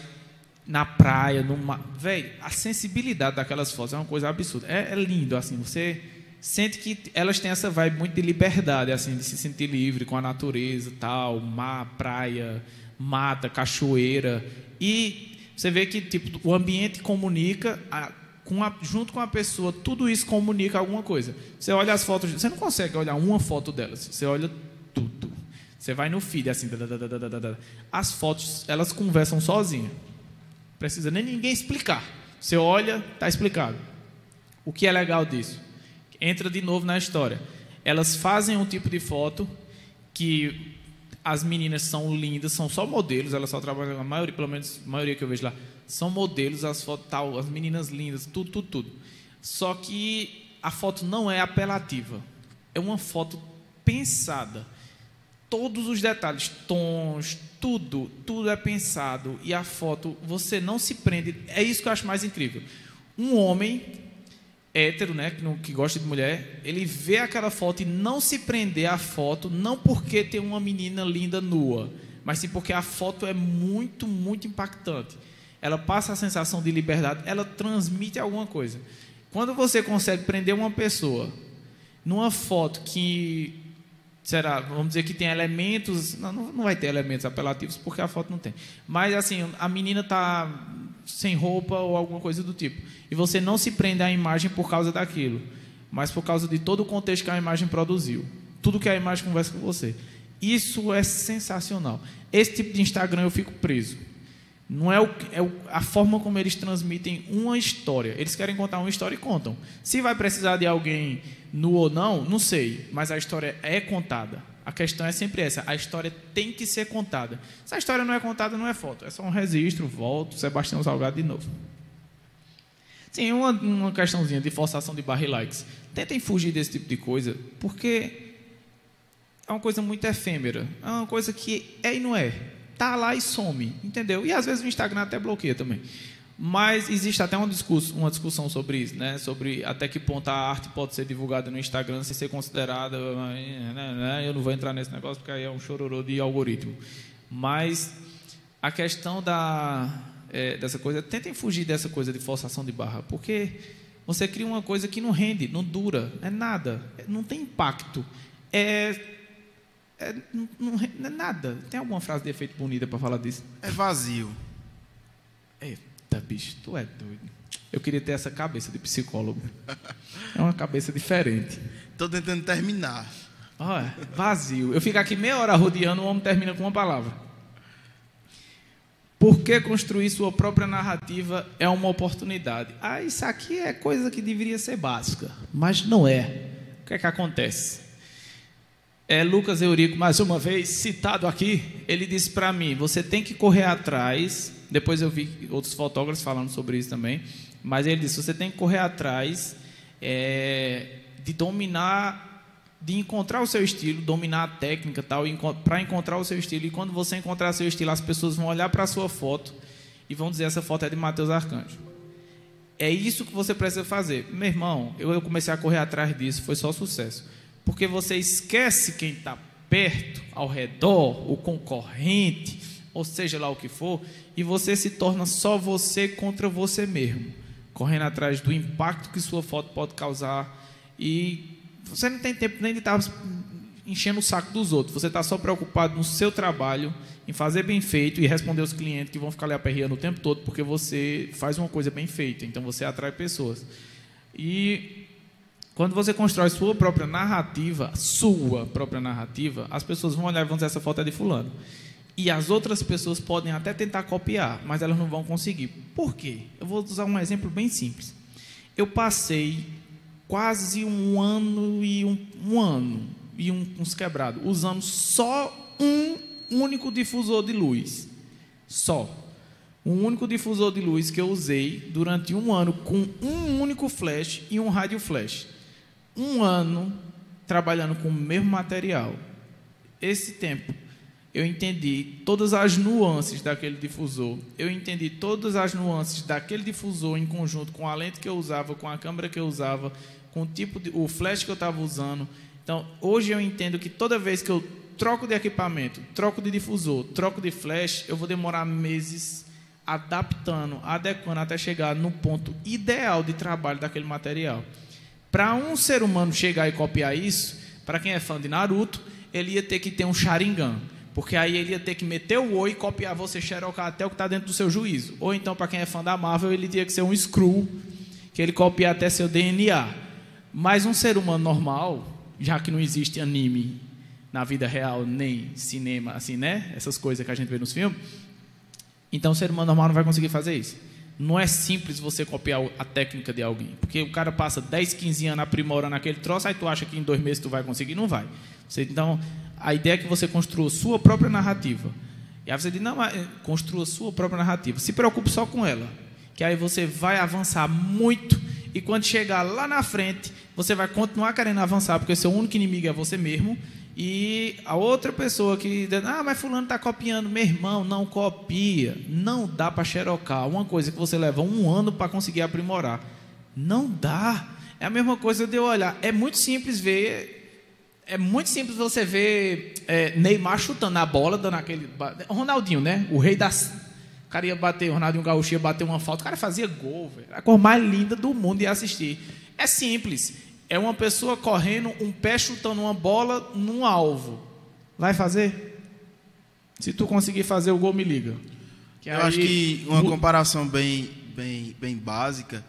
na praia, no mar. Véi, a sensibilidade daquelas fotos é uma coisa absurda. É, é lindo, assim, você sente que elas têm essa vibe muito de liberdade, assim, de se sentir livre com a natureza, tal, mar, praia, mata, cachoeira. E você vê que tipo, o ambiente comunica a- com a- junto com a pessoa, tudo isso comunica alguma coisa. Você olha as fotos, você não consegue olhar uma foto delas, você olha tudo. Você vai no feed assim, da, da, da, da, da, da, da. as fotos elas conversam sozinhas. Precisa nem ninguém explicar. Você olha, está explicado. O que é legal disso? Entra de novo na história. Elas fazem um tipo de foto que as meninas são lindas, são só modelos, elas só trabalham, a maioria, pelo menos a maioria que eu vejo lá, são modelos, as fotos tal, as meninas lindas, tudo, tudo, tudo. Só que a foto não é apelativa. É uma foto pensada. Todos os detalhes, tons, tudo, tudo é pensado. E a foto, você não se prende. É isso que eu acho mais incrível. Um homem hétero, né, que, não, que gosta de mulher, ele vê aquela foto e não se prender à foto, não porque tem uma menina linda nua, mas sim porque a foto é muito, muito impactante. Ela passa a sensação de liberdade, ela transmite alguma coisa. Quando você consegue prender uma pessoa numa foto que será, vamos dizer que tem elementos, não, não vai ter elementos apelativos porque a foto não tem. Mas assim, a menina tá sem roupa ou alguma coisa do tipo. E você não se prende à imagem por causa daquilo, mas por causa de todo o contexto que a imagem produziu. Tudo que a imagem conversa com você. Isso é sensacional. Esse tipo de Instagram eu fico preso. Não é, o, é a forma como eles transmitem uma história. Eles querem contar uma história e contam. Se vai precisar de alguém nu ou não, não sei. Mas a história é contada. A questão é sempre essa. A história tem que ser contada. Se a história não é contada, não é foto. É só um registro, volto, Sebastião Salgado de novo. Sim, uma, uma questãozinha de forçação de barra e likes. Tentem fugir desse tipo de coisa, porque é uma coisa muito efêmera. É uma coisa que é e não é. Tá lá e some, entendeu? E às vezes o Instagram até bloqueia também. Mas existe até uma, discuss- uma discussão sobre isso, né? Sobre até que ponto a arte pode ser divulgada no Instagram sem ser considerada. Eu não vou entrar nesse negócio porque aí é um chororô de algoritmo. Mas a questão da, é, dessa coisa, tentem fugir dessa coisa de forçação de barra, porque você cria uma coisa que não rende, não dura, é nada, não tem impacto. É, é, não, não é nada. Tem alguma frase de efeito bonita para falar disso? É vazio. Eita, bicho, tu é doido. Eu queria ter essa cabeça de psicólogo. É uma cabeça diferente. Tô tentando terminar. Olha, vazio. Eu fico aqui meia hora rodeando, o homem termina com uma palavra. Porque construir sua própria narrativa é uma oportunidade. Ah, isso aqui é coisa que deveria ser básica, mas não é. O que é que acontece? É, Lucas Eurico, mais uma vez, citado aqui, ele disse para mim: você tem que correr atrás. Depois eu vi outros fotógrafos falando sobre isso também. Mas ele disse: você tem que correr atrás é, de dominar, de encontrar o seu estilo, dominar a técnica tal, para encontrar o seu estilo. E quando você encontrar seu estilo, as pessoas vão olhar para a sua foto e vão dizer: essa foto é de Mateus Arcanjo. É isso que você precisa fazer. Meu irmão, eu comecei a correr atrás disso, foi só sucesso. Porque você esquece quem está perto, ao redor, o concorrente, ou seja lá o que for, e você se torna só você contra você mesmo, correndo atrás do impacto que sua foto pode causar. E você não tem tempo nem de estar enchendo o saco dos outros. Você está só preocupado no seu trabalho, em fazer bem feito e responder os clientes que vão ficar lhe aperreando o tempo todo porque você faz uma coisa bem feita. Então você atrai pessoas. E quando você constrói sua própria narrativa, sua própria narrativa, as pessoas vão olhar e vão dizer essa foto é de fulano. E as outras pessoas podem até tentar copiar, mas elas não vão conseguir. Por quê? Eu vou usar um exemplo bem simples. Eu passei quase um ano e um, um ano e um, uns quebrados usando só um único difusor de luz. Só. Um único difusor de luz que eu usei durante um ano com um único flash e um rádio flash. Um ano trabalhando com o mesmo material. Esse tempo eu entendi todas as nuances daquele difusor. Eu entendi todas as nuances daquele difusor em conjunto com a lente que eu usava, com a câmera que eu usava, com o tipo de, o flash que eu estava usando. Então, hoje eu entendo que toda vez que eu troco de equipamento, troco de difusor, troco de flash, eu vou demorar meses adaptando, adequando até chegar no ponto ideal de trabalho daquele material. Para um ser humano chegar e copiar isso, para quem é fã de Naruto, ele ia ter que ter um Sharingan. Porque aí ele ia ter que meter o oi e copiar você, xerocar até o que está dentro do seu juízo. Ou então, para quem é fã da Marvel, ele tinha que ser um screw, que ele copia até seu DNA. Mas um ser humano normal, já que não existe anime na vida real, nem cinema, assim, né? Essas coisas que a gente vê nos filmes. Então, o ser humano normal não vai conseguir fazer isso. Não é simples você copiar a técnica de alguém. Porque o cara passa 10, 15 anos aprimorando aquele troço, aí tu acha que em dois meses tu vai conseguir. Não vai. Você, então, a ideia é que você construa sua própria narrativa. E aí você diz, não, construa sua própria narrativa. Se preocupe só com ela. Que aí você vai avançar muito. E quando chegar lá na frente, você vai continuar querendo avançar, porque seu único inimigo é você mesmo. E a outra pessoa que diz, ah, mas fulano está copiando. Meu irmão, não copia. Não dá para xerocar. Uma coisa que você leva um ano para conseguir aprimorar. Não dá. É a mesma coisa de eu olhar. É muito simples ver é muito simples você ver é, Neymar chutando a bola, dando aquele. Ronaldinho, né? O rei das. O cara ia bater, o Ronaldinho Gaúcho ia bater uma falta, o cara fazia gol, velho. A cor mais linda do mundo ia assistir. É simples. É uma pessoa correndo, um pé chutando uma bola num alvo. Vai fazer? Se tu conseguir fazer o gol, me liga. Que Eu aí... acho que uma comparação bem, bem, bem básica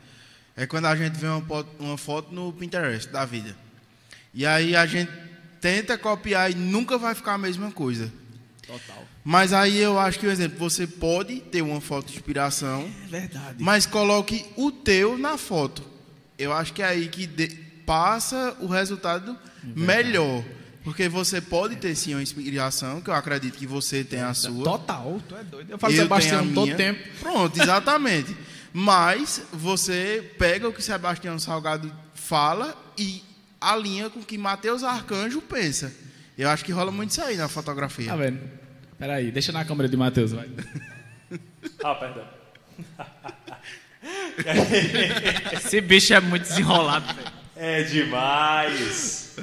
é quando a gente vê uma foto, uma foto no Pinterest da vida. E aí a gente tenta copiar e nunca vai ficar a mesma coisa. Total. Mas aí eu acho que, por exemplo, você pode ter uma foto de inspiração. É verdade. Mas coloque o teu na foto. Eu acho que é aí que de, passa o resultado é melhor. Porque você pode ter sim uma inspiração, que eu acredito que você tem a sua. Total, tu é doido. Eu falo eu Sebastião todo tempo. Pronto, exatamente. Mas você pega o que Sebastião Salgado fala e alinha com o que Mateus Arcanjo pensa. Eu acho que rola muito isso aí na fotografia. Tá vendo? Peraí, deixa na câmera de Mateus, vai. ah, perdão. Esse bicho é muito desenrolado, velho. É demais.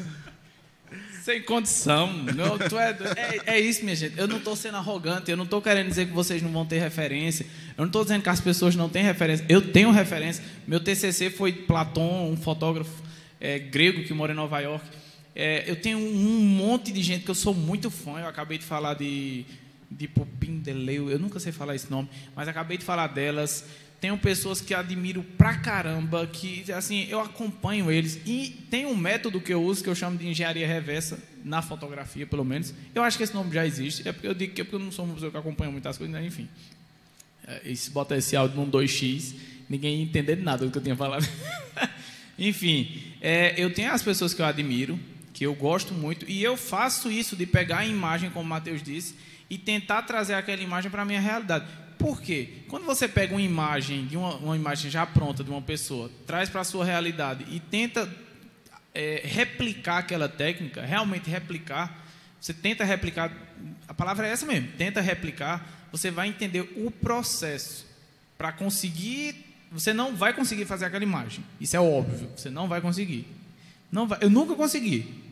Sem condição. Não, tu é, é, é, isso, minha gente. Eu não estou sendo arrogante. Eu não estou querendo dizer que vocês não vão ter referência. Eu não estou dizendo que as pessoas não têm referência. Eu tenho referência. Meu TCC foi Platão, um fotógrafo é, grego que mora em Nova York. É, eu tenho um monte de gente que eu sou muito fã. Eu acabei de falar de, de Popin Deleu, eu nunca sei falar esse nome, mas acabei de falar delas. Tenho pessoas que admiro pra caramba, que assim, eu acompanho eles. E tem um método que eu uso que eu chamo de engenharia reversa, na fotografia, pelo menos. Eu acho que esse nome já existe. É porque eu digo que é porque eu não sou uma pessoa que acompanha muitas coisas, né? enfim. É, se bota esse áudio num 2x, ninguém ia entender nada do que eu tinha falado. Enfim, é, eu tenho as pessoas que eu admiro, que eu gosto muito, e eu faço isso de pegar a imagem, como o Mateus disse, e tentar trazer aquela imagem para a minha realidade. Por quê? Quando você pega uma imagem, de uma, uma imagem já pronta de uma pessoa, traz para a sua realidade e tenta é, replicar aquela técnica, realmente replicar, você tenta replicar, a palavra é essa mesmo, tenta replicar, você vai entender o processo para conseguir você não vai conseguir fazer aquela imagem. Isso é óbvio. Você não vai conseguir. Não vai. Eu nunca consegui.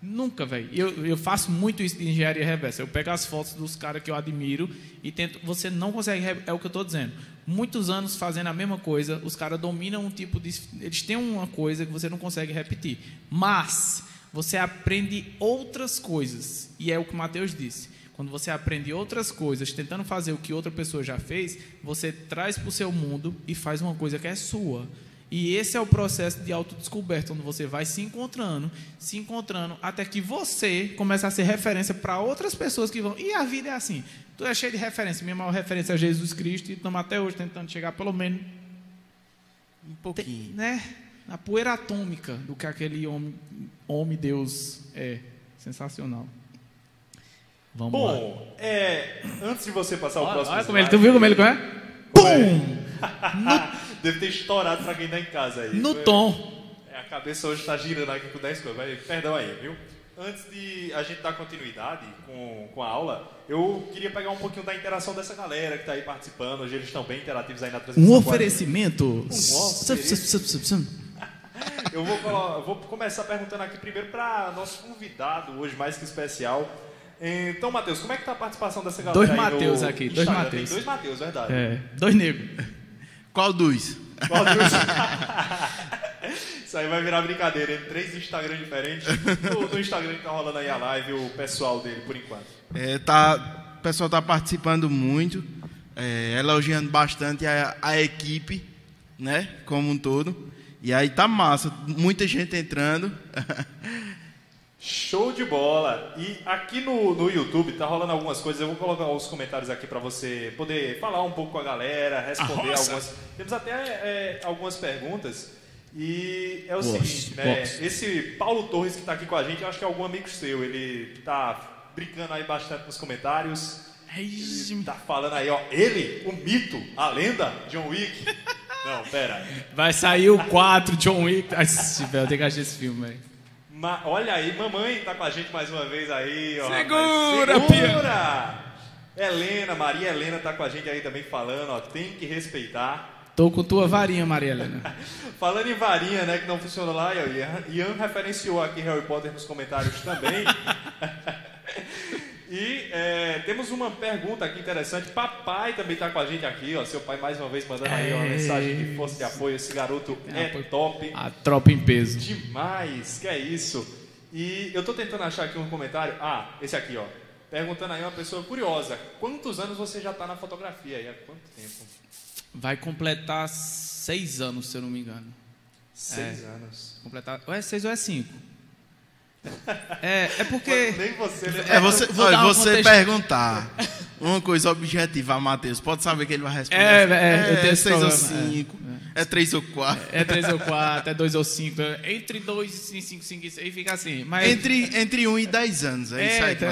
Nunca, velho. Eu, eu faço muito isso de engenharia reversa. Eu pego as fotos dos caras que eu admiro e tento. Você não consegue. É o que eu estou dizendo. Muitos anos fazendo a mesma coisa, os caras dominam um tipo de. Eles têm uma coisa que você não consegue repetir. Mas você aprende outras coisas. E é o que Mateus disse. Quando você aprende outras coisas, tentando fazer o que outra pessoa já fez, você traz para o seu mundo e faz uma coisa que é sua. E esse é o processo de autodescoberta, onde você vai se encontrando, se encontrando, até que você começa a ser referência para outras pessoas que vão. E a vida é assim. Tu é cheio de referência. Minha maior referência é Jesus Cristo e estamos até hoje tentando chegar pelo menos Um pouquinho. né, na poeira atômica do que aquele homem, homem Deus é. Sensacional. Vamos lá. Bom, é, antes de você passar o Olha, próximo olha como ele, slide- tu viu como ele é? Como é? Deve ter estourado pra quem tá em casa aí. No Foi- tom. É, a cabeça hoje está girando aqui com 10 coisas. Mas, Perdão aí, viu? Antes de a gente dar continuidade com, com a aula, eu queria pegar um pouquinho da interação dessa galera que está aí participando. Hoje eles estão bem interativos aí na transmissão. Um a gente. oferecimento. oferecimento. Eu vou, vou começar perguntando aqui primeiro para nosso convidado hoje, mais que especial. Então, Matheus, como é que tá a participação dessa galera Dois Mateus aqui, dois. Tem dois Mateus, verdade. É, dois negros. Qual dos? Qual Deus? Isso aí vai virar brincadeira três Instagram diferentes. No, no Instagram que tá rolando aí a live, o pessoal dele, por enquanto. É, tá, o pessoal está participando muito, é, elogiando bastante a, a equipe, né, como um todo. E aí tá massa, muita gente entrando. Show de bola! E aqui no, no YouTube tá rolando algumas coisas. Eu vou colocar os comentários aqui para você poder falar um pouco com a galera, responder Arroça. algumas. Temos até é, algumas perguntas. E é o Gosto, seguinte, né? Esse Paulo Torres que está aqui com a gente, acho que é algum amigo seu. Ele tá brincando aí bastante nos comentários. Ele tá falando aí, ó. Ele, o mito, a lenda, John Wick. Não, pera. Vai sair o 4 John Wick. Ai, velho, eu tenho que assistir esse filme, velho. Ma- olha aí, mamãe tá com a gente mais uma vez aí, ó. Segura, rapaz. Segura! Helena, Maria Helena tá com a gente aí também falando, ó. Tem que respeitar. Tô com tua varinha, Maria Helena. Falando em varinha, né, que não funcionou lá, Ian, Ian referenciou aqui Harry Potter nos comentários também. e é, temos uma pergunta aqui interessante. Papai também tá com a gente aqui, ó. Seu pai mais uma vez mandando aí uma É. mensagem de força de apoio. Esse garoto é Apoio. top. A tropa em peso. Demais, que é isso. E eu tô tentando achar aqui um comentário. Ah, esse aqui, ó. Perguntando aí uma pessoa curiosa. Quantos anos você já tá na fotografia aí? Há quanto tempo? Vai completar seis anos, se eu não me engano. Seis anos. Completar. Ou é seis ou é cinco? É, é porque. Nem você, né? É você, olha, um você perguntar uma coisa objetiva a Matheus, pode saber que ele vai responder. É, assim, é, esse seis ou problema, é, cinco, é, três ou quatro. É três ou quatro, é dois ou cinco. é Entre dois e cinco, cinco e seis, fica assim. Mas Entre, entre um e dez anos, é, isso É, aí. Tem-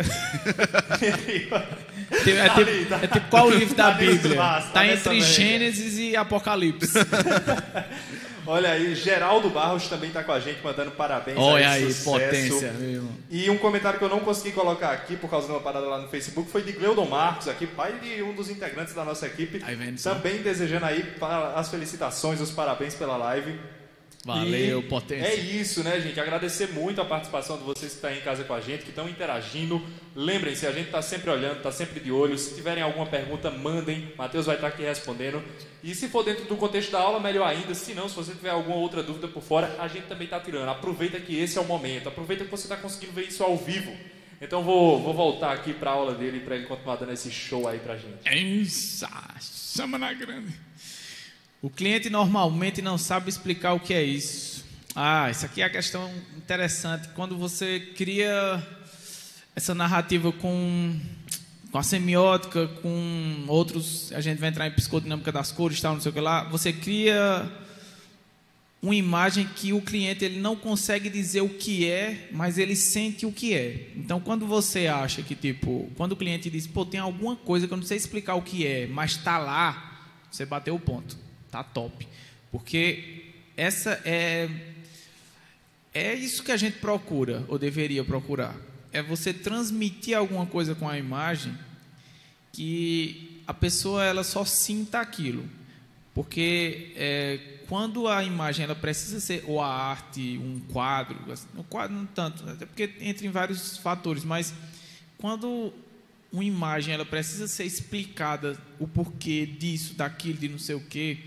é, Tá tipo, ali, tá- é tipo qual livro da tá Bíblia? tá Tá entre. Gênesis e Apocalipse. Olha aí, Geraldo Barros também tá com a gente, mandando parabéns. Olha aí, sucesso. potência, meu irmão. E um comentário que eu não consegui colocar aqui por causa de uma parada lá no Facebook foi de Gleudon Marcos, aqui, pai de um dos integrantes da nossa equipe. Aí vem só. também desejando aí as felicitações, os parabéns pela live. Valeu, E potência. É isso, né, gente? Agradecer muito a participação de vocês que estão aí em casa com a gente, que estão interagindo. Lembrem-se, a gente está sempre olhando, está sempre de olho. Se tiverem alguma pergunta, mandem. Matheus vai estar aqui respondendo. E se for dentro do contexto da aula, melhor ainda. Se não, se você tiver alguma outra dúvida por fora, a gente também está tirando. Aproveita que esse é o momento. Aproveita que você está conseguindo ver isso ao vivo. Então vou, vou voltar aqui para a aula dele para ele continuar dando esse show aí pra gente. Isso, chama na grande. O cliente normalmente não sabe explicar o que é isso. Ah, isso aqui é a questão interessante. Quando você cria essa narrativa com, com a semiótica, com outros, a gente vai entrar em psicodinâmica das cores, tal, não sei o que lá, você cria uma imagem que o cliente ele não consegue dizer o que é, mas ele sente o que é. Então, quando você acha que, tipo, quando o cliente diz, pô, tem alguma coisa que eu não sei explicar o que é, mas está lá, você bateu o ponto. Tá top. Porque essa é. É isso que a gente procura, ou deveria procurar. É você transmitir alguma coisa com a imagem que a pessoa ela só sinta aquilo. Porque é, quando a imagem ela precisa ser, ou a arte, um quadro, assim, um quadro não tanto, até porque entra em vários fatores, mas quando uma imagem ela precisa ser explicada o porquê disso, daquilo, de não sei o quê,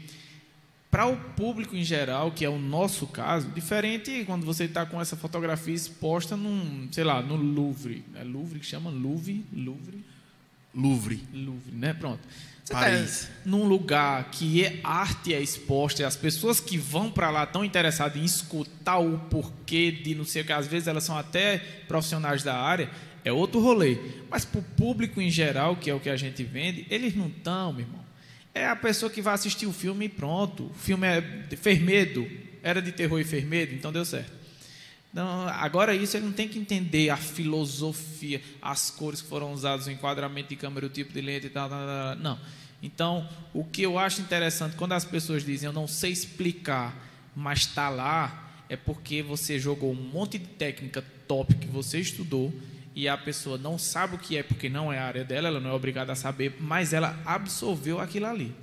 para o público em geral, que é o nosso caso, diferente quando você está com essa fotografia exposta num, sei lá, no Louvre. É Louvre que chama? Louvre? Louvre? Louvre. Louvre, né? Pronto. Você Paris. tá num lugar que é arte é exposta e as pessoas que vão para lá estão interessadas em escutar o porquê de não sei o que, às vezes elas são até profissionais da área, é outro rolê. Mas para o público em geral, que é o que a gente vende, eles não estão, meu irmão. É a pessoa que vai assistir o filme e pronto. O filme é fez medo, era de terror e fez medo, então deu certo. Agora isso ele não tem que entender a filosofia, as cores que foram usadas, o enquadramento de câmera, o tipo de lente e tal, tal, tal. Não. Então, o que eu acho interessante quando as pessoas dizem eu não sei explicar, mas está lá, é porque você jogou um monte de técnica top que você estudou e a pessoa não sabe o que é porque não é a área dela, ela não é obrigada a saber, mas ela absorveu aquilo ali.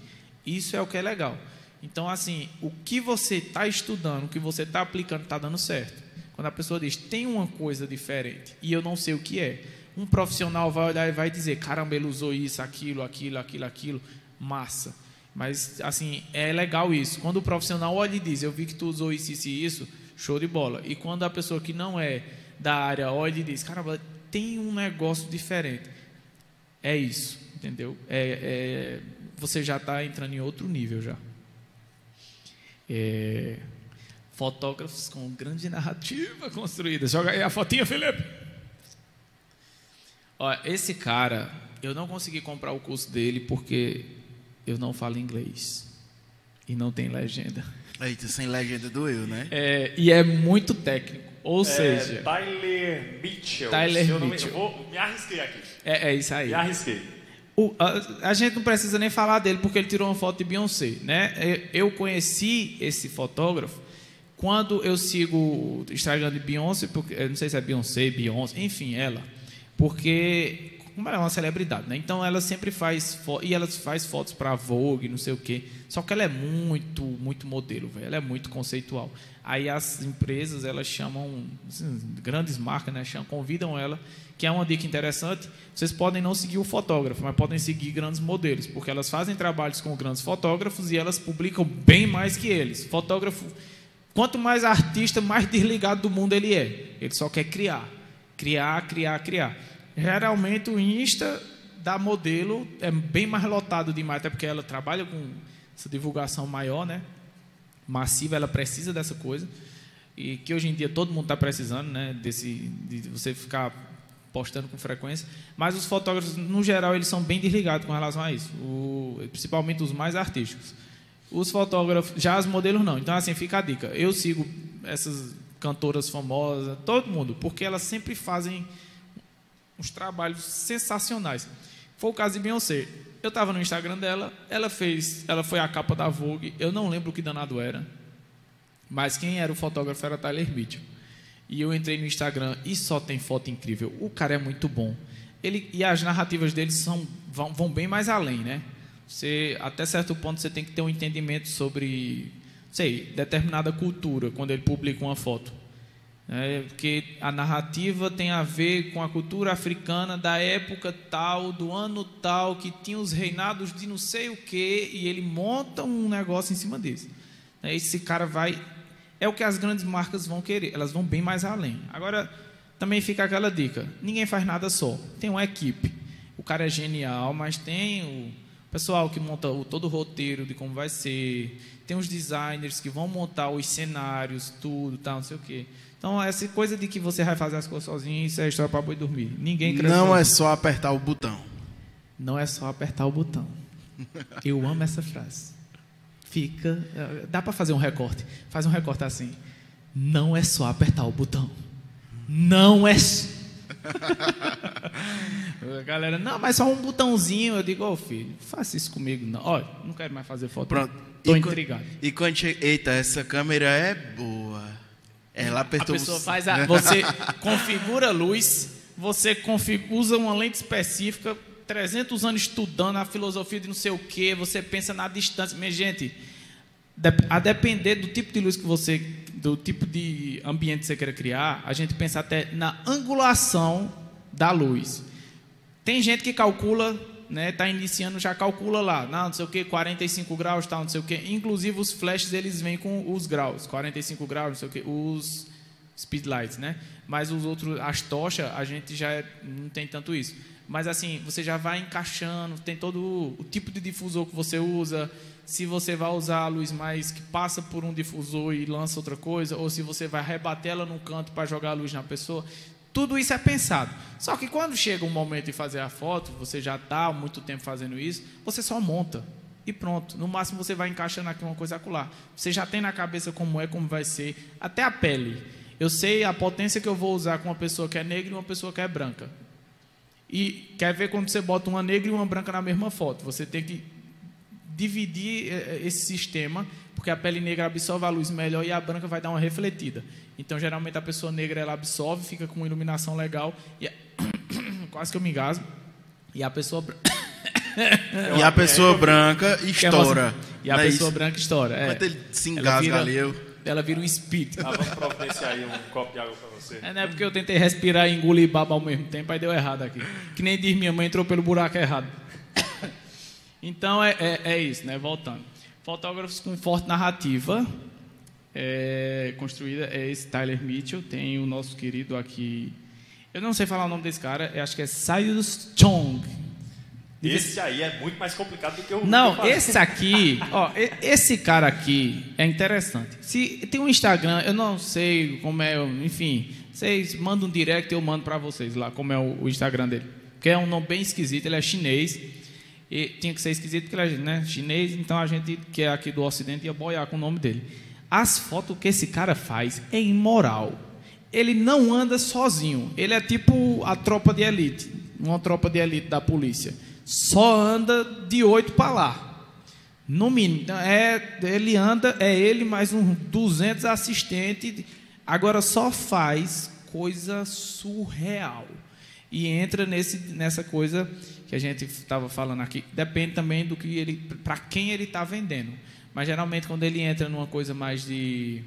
Isso é o que é legal. Então, assim, o que você está estudando, o que você está aplicando, está dando certo. Quando a pessoa diz, tem uma coisa diferente e eu não sei o que é, um profissional vai olhar e vai dizer, caramba, ele usou isso, aquilo, aquilo, aquilo, aquilo, massa. Mas, assim, é legal isso. Quando o profissional olha e diz, eu vi que tu usou isso, isso e isso, show de bola. E quando a pessoa que não é da área olha e diz, caramba, tem um negócio diferente. É isso, entendeu? É, é você já está entrando em outro nível já. É, fotógrafos com grande narrativa construída. Joga aí a fotinha, Felipe. Olha, esse cara, eu não consegui comprar o curso dele porque eu não falo inglês e não tem legenda. Eita, sem legenda doeu, né? É, e é muito técnico. Ou É, seja, Tyler Mitchell. Tyler eu não Mitchell. eu vou- me arrisquei aqui. é, é isso aí. Me arrisquei. O- a, a gente não precisa nem falar dele porque ele tirou uma foto de Beyoncé, né? Eu- Eu conheci esse fotógrafo quando eu sigo o Instagram de Beyoncé, porque eu não sei se é Beyoncé, Beyoncé, enfim, ela, porque como ela é uma celebridade, né? Então ela sempre faz e ela faz fotos para Vogue, não sei o quê. Só que ela é muito, muito modelo. Ela é muito conceitual. Aí as empresas elas chamam assim, grandes marcas, né? Chamam, convidam ela, que é uma dica interessante. Vocês podem não seguir o fotógrafo, mas podem seguir grandes modelos, porque elas fazem trabalhos com grandes fotógrafos e elas publicam bem mais que eles. Fotógrafo Quanto mais artista, mais desligado do mundo ele é. Ele só quer criar. Criar, criar, criar. Geralmente o Insta da modelo é bem mais lotado demais, até porque ela trabalha com essa divulgação maior, né? Massiva, ela precisa dessa coisa. E que hoje em dia todo mundo está precisando, né? Desse, de você ficar postando com frequência. Mas os fotógrafos, no geral, eles são bem desligados com relação a isso. O- principalmente os mais artísticos. Os fotógrafos, já as modelos não. Então, assim, fica a dica. Eu sigo essas cantoras famosas, todo mundo, porque elas sempre fazem uns trabalhos sensacionais. Foi o caso de Beyoncé. Eu estava no Instagram dela, ela fez, ela foi a capa da Vogue, eu não lembro o que danado era, mas quem era o fotógrafo era Tyler Mitchell. E eu entrei no Instagram e só tem foto incrível. O cara é muito bom. Ele, e as narrativas dele são, vão, vão bem mais além, né? Você, até certo ponto você tem que ter um entendimento sobre, sei, determinada cultura quando ele publica uma foto. É, porque a narrativa tem a ver com a cultura africana da época tal, do ano tal, que tinha os reinados de não sei o que, e ele monta um negócio em cima disso. Esse cara vai. É o que as grandes marcas vão querer, elas vão bem mais além. Agora, também fica aquela dica: ninguém faz nada só, tem uma equipe. O cara é genial, mas tem o pessoal que monta o, todo o roteiro de como vai ser, tem os designers que vão montar os cenários, tudo, tal, não sei o quê. Então, essa coisa de que você vai fazer as coisas sozinho, isso é história para boi dormir. Ninguém cresce Não é sozinho. só apertar o botão. Não é só apertar o botão. Eu amo essa frase. Fica. eh, Dá para fazer um recorte. Faz um recorte assim. Não é só apertar o botão. Não é. Galera, não, mas só um botãozinho. Eu digo, ô filho, faça isso comigo, não. Olha, não quero mais fazer foto. Pronto. Tô E intrigado. E quando chega. Eita, essa câmera é boa. Ela A apertou pessoa o- faz a, você configura a luz, você config- usa uma lente específica, 300 anos estudando a filosofia de não sei o que, você pensa na distância. Minha gente, a depender do tipo de luz que você, do tipo de ambiente que você queira criar, a gente pensa até na angulação da luz. Tem gente que calcula né, tá iniciando, já calcula lá, não, não sei o que, 45 graus, tal, não sei o que. Inclusive os flashes eles vêm com os graus, 45 graus, não sei o que, os speedlights, né? Mas os outros, as tochas, a gente já é, não tem tanto isso. Mas assim, você já vai encaixando, tem todo o, o tipo de difusor que você usa, se você vai usar a luz mais que passa por um difusor e lança outra coisa, ou se você vai rebater ela no canto para jogar a luz na pessoa. Tudo isso é pensado. Só que quando chega um momento de fazer a foto, você já está há muito tempo fazendo isso, você só monta. E pronto. No máximo você vai encaixando aqui uma coisa acolá. Você já tem na cabeça como é, como vai ser. Até a pele. Eu sei a potência que eu vou usar com uma pessoa que é negra e uma pessoa que é branca. E quer ver quando você bota uma negra e uma branca na mesma foto. Você tem que dividir eh, eh, esse sistema, porque a pele negra absorve a luz melhor e a branca vai dar uma refletida. Então, geralmente, a pessoa negra ela absorve, fica com uma iluminação legal. E quase que eu me engasgo. E a pessoa. e a pessoa branca estoura. E a é pessoa branca estoura. É. Enquanto ele se engasga vira- ali, eu... Ela vira um espírito. Ah, vamos providenciar aí um copo de água para você. É, não é porque eu tentei respirar e engolir baba ao mesmo tempo, aí deu errado aqui. Que nem diz minha mãe, entrou pelo buraco errado. Então é, é, é isso, né? Voltando. Fotógrafos com forte narrativa. É, construída é esse Tyler Mitchell. Tem o nosso querido aqui. Eu não sei falar o nome desse cara, eu acho que é Sayus Chong. Esse aí é muito mais complicado do que o que eu Não, falei. esse aqui, ó, esse cara aqui é interessante. Se tem um Instagram, eu não sei como é, enfim, vocês mandam um direct eu mando para vocês lá como é o, o Instagram dele. Que é um nome bem esquisito, ele é chinês. E tinha que ser esquisito porque ele é né, chinês, então a gente que é aqui do ocidente ia boiar com o nome dele. As fotos que esse cara faz é imoral. Ele não anda sozinho. Ele é tipo a tropa de elite, uma tropa de elite da polícia. Só anda de oito para lá. No mínimo, Então, é, ele anda, é ele mais uns 200 assistentes. Agora só faz coisa surreal. E entra nesse, nessa coisa que a gente estava falando aqui. Depende também do que ele, para quem ele está vendendo. Mas geralmente quando ele entra numa coisa mais de,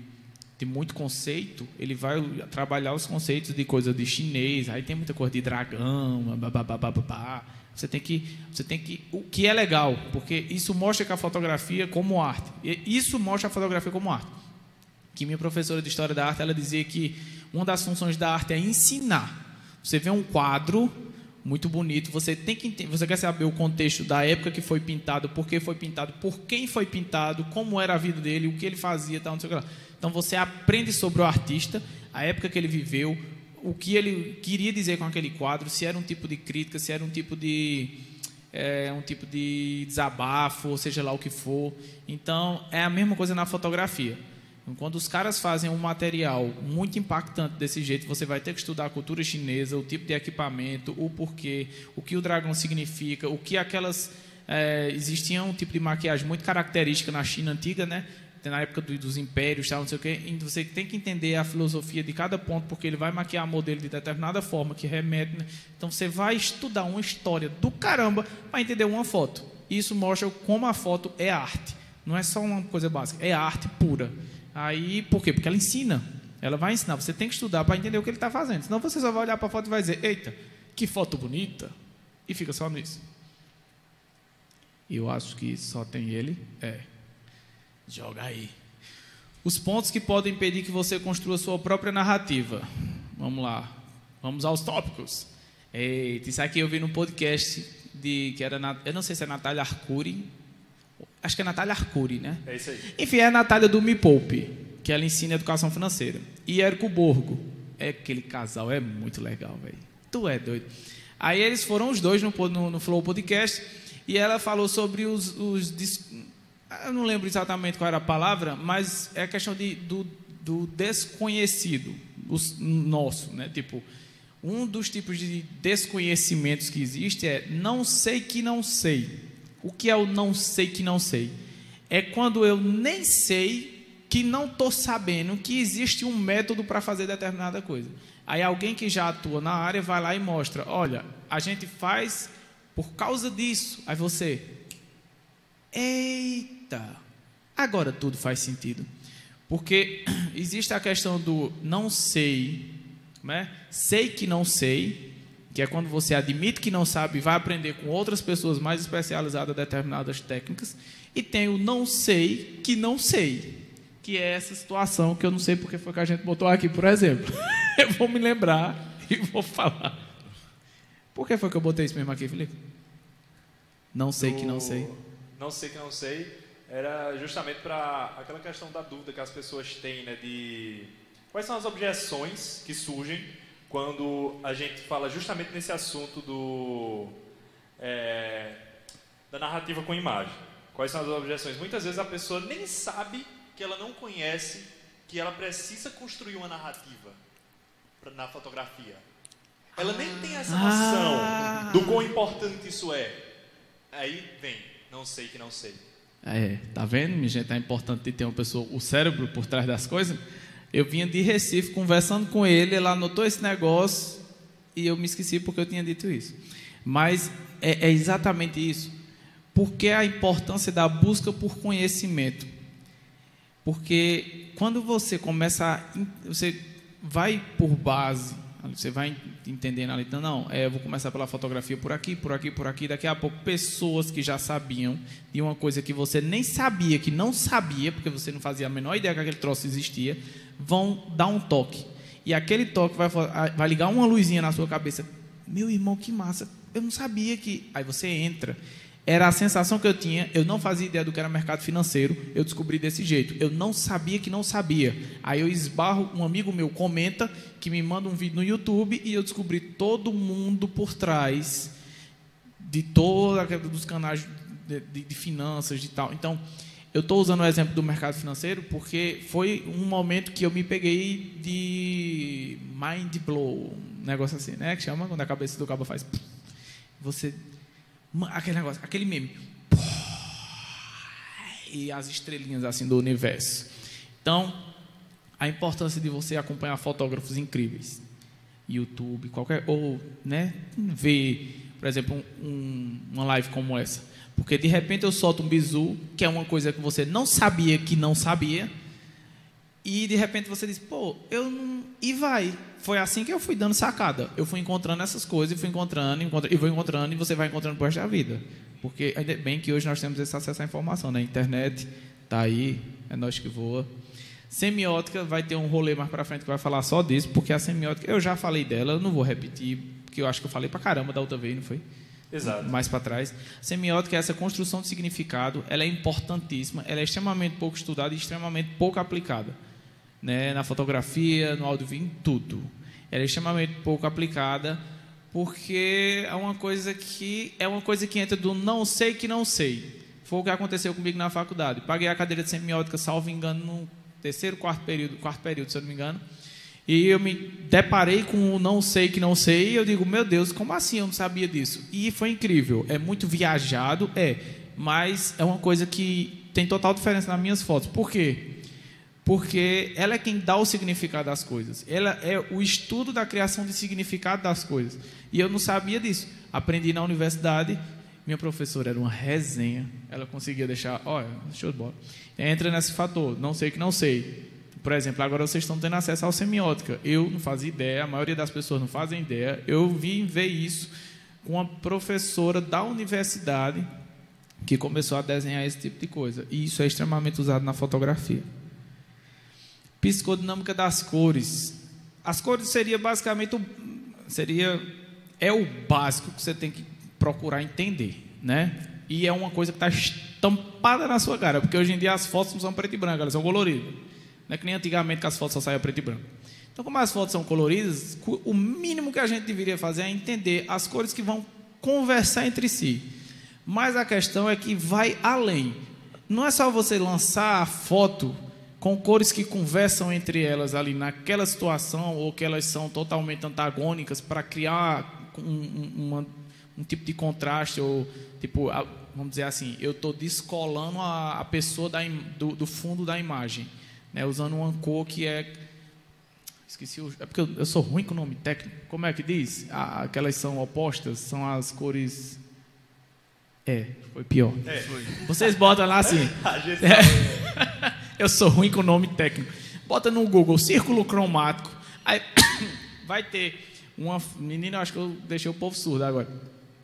de muito conceito, ele vai trabalhar os conceitos de coisa de chinês. Aí tem muita coisa de dragão, babá. Você tem que, você tem que, o que é legal, porque isso mostra que a fotografia como arte. Isso mostra a fotografia como arte. Que minha professora de história da arte, ela dizia que uma das funções da arte é ensinar. Você vê um quadro muito bonito, você tem que você quer saber o contexto da época que foi pintado, por que foi pintado, por quem foi pintado, como era a vida dele, o que ele fazia, tal, não sei o que lá. Então você aprende sobre o artista, a época que ele viveu, o que ele queria dizer com aquele quadro, se era um tipo de crítica, se era um tipo de é, um tipo de desabafo, seja lá o que for. Então é a mesma coisa na fotografia. Quando os caras fazem um material muito impactante desse jeito, você vai ter que estudar a cultura chinesa, o tipo de equipamento, o porquê, o que o dragão significa, o que aquelas. É, existia um tipo de maquiagem muito característica na China antiga, né? Na época do- dos impérios, tal, não sei o quê. Você tem que entender a filosofia de cada ponto, porque ele vai maquiar o modelo de determinada forma que remete. né? Então você vai estudar uma história do caramba para entender uma foto. Isso mostra como a foto é arte. Não é só uma coisa básica, é arte pura. Aí, por quê? Porque ela ensina. Ela vai ensinar. Você tem que estudar para entender o que ele está fazendo. Senão você só vai olhar para a foto e vai dizer: Eita, que foto bonita. E fica só nisso. Eu acho que só tem ele. É. Joga aí. Os pontos que podem impedir que você construa sua própria narrativa. Vamos lá. Vamos aos tópicos. Eita, isso aqui eu vi num podcast de que era eu não sei se é Natália Arcuri. Acho que é Natália Arcuri, né? É isso aí. Enfim, é a Natália do Me Poupe, que ela ensina educação financeira. E Érico Borgo. É aquele casal, é muito legal, velho. Tu é doido. Aí eles foram os dois no, no, no Flow Podcast e ela falou sobre os. os eu não lembro exatamente qual era a palavra, mas é a questão de, do, do desconhecido, os, nosso, né? Tipo, um dos tipos de desconhecimentos que existe é não sei que não sei. O que é o não sei que não sei? É quando eu nem sei que não estou sabendo que existe um método para fazer determinada coisa. Aí alguém que já atua na área vai lá e mostra: olha, a gente faz por causa disso. Aí você, eita, agora tudo faz sentido. Porque existe a questão do não sei, né? sei que não sei, que é quando você admite que não sabe e vai aprender com outras pessoas mais especializadas em determinadas técnicas. E tem o não sei que não sei, que é essa situação que eu não sei porque foi que a gente botou aqui, por exemplo. eu vou me lembrar e vou falar. Por que foi que eu botei isso mesmo aqui, Felipe? Não sei que não sei. Não sei que não sei. Era justamente para aquela questão da dúvida que as pessoas têm, né? De quais são as objeções que surgem quando a gente fala justamente nesse assunto do é, da narrativa com imagem. Quais são as objeções? Muitas vezes a pessoa nem sabe que ela não conhece que ela precisa construir uma narrativa na fotografia. Ela nem tem essa noção Ah. do quão importante isso é. Aí vem, não sei que não sei. É, tá vendo, minha gente? É importante ter uma pessoa, o cérebro por trás das coisas. Eu vinha de Recife conversando com ele, ele anotou esse negócio e eu me esqueci porque eu tinha dito isso. Mas é, é exatamente isso. Por que a importância da busca por conhecimento? Porque quando você começa a. Você vai por base, você vai entendendo ali, então, não, é, eu vou começar pela fotografia por aqui, por aqui, por aqui. Daqui a pouco, pessoas que já sabiam de uma coisa que você nem sabia, que não sabia, porque você não fazia a menor ideia que aquele troço existia, vão dar um toque. E aquele toque vai, vai ligar uma luzinha na sua cabeça. Meu irmão, que massa, eu não sabia que. Aí você entra. Era a sensação que eu tinha, eu não fazia ideia do que era mercado financeiro, eu descobri desse jeito. Eu não sabia que não sabia. Aí eu esbarro, um amigo meu comenta, que me manda um vídeo no YouTube e eu descobri todo mundo por trás de toda dos canais de, de- de finanças e tal. Então, eu estou usando o exemplo do mercado financeiro porque foi um momento que eu me peguei de mind blow, um negócio assim, né? Que chama quando a cabeça do cabo faz. Você. Aquele negócio, aquele meme. E as estrelinhas assim do universo. Então, a importância de você acompanhar fotógrafos incríveis. YouTube, qualquer. Ou, né? Ver, por exemplo, um- uma live como essa. Porque de repente eu solto um bizu, que é uma coisa que você não sabia que não sabia. E de repente você diz, pô, eu não. E vai. Foi assim que eu fui dando sacada. Eu fui encontrando essas coisas e fui encontrando, encontra... e vou encontrando, e você vai encontrando pro resto da vida. Porque ainda bem que hoje nós temos esse acesso à informação, né? Internet tá aí, é nós que voa. Semiótica vai ter um rolê mais para frente que vai falar só disso, porque a semiótica, eu já falei dela, eu não vou repetir, porque eu acho que eu falei pra caramba da outra vez, não foi? Exato. mais para trás. Semiótica é essa construção de significado, ela é importantíssima, ela é extremamente pouco estudada e extremamente pouco aplicada. Né? Na fotografia, no áudio, em tudo. Ela é extremamente pouco aplicada porque é uma coisa que é uma coisa que entra do não sei que não sei. Foi o que aconteceu comigo na faculdade. Paguei a cadeira de semiótica, salvo engano, no terceiro, quarto período, quarto período, se eu não me engano. E eu me deparei com o não sei que não sei, e eu digo, meu Deus, como assim eu não sabia disso? E foi incrível. É muito viajado, é, mas é uma coisa que tem total diferença nas minhas fotos. Por quê? Porque ela é quem dá o significado das coisas. Ela é o estudo da criação de significado das coisas. E eu não sabia disso. Aprendi na universidade. Minha professora era uma resenha. Ela conseguia deixar, olha, show de bola. Entra nesse fator, não sei que não sei. Por exemplo, agora vocês estão tendo acesso ao semiótica. Eu não fazia ideia, a maioria das pessoas não fazem ideia. Eu vim ver isso com uma professora da universidade que começou a desenhar esse tipo de coisa. E isso é extremamente usado na fotografia. Psicodinâmica das cores. As cores seria basicamente o, seria é o básico que você tem que procurar entender, né? E é uma coisa que está estampada na sua cara, porque hoje em dia as fotos não são preto e branco, elas são coloridas. Não é que nem antigamente que as fotos só saíam preto e branco. Então, como as fotos são coloridas, o mínimo que a gente deveria fazer é entender as cores que vão conversar entre si. Mas a questão é que vai além. Não é só você lançar a foto com cores que conversam entre elas ali naquela situação ou que elas são totalmente antagônicas para criar um, um, uma, um, tipo de contraste ou tipo vamos dizer assim eu estou descolando a, a pessoa da, do, do, fundo da imagem né, usando uma cor que é esqueci o, é porque eu, eu, sou ruim com o nome técnico como é que diz ah, aquelas são opostas são as cores é foi pior é, foi. vocês botam lá assim é. Eu sou ruim com nome técnico. Bota no Google círculo cromático. Aí vai ter uma menina, acho que eu deixei o povo surdo agora.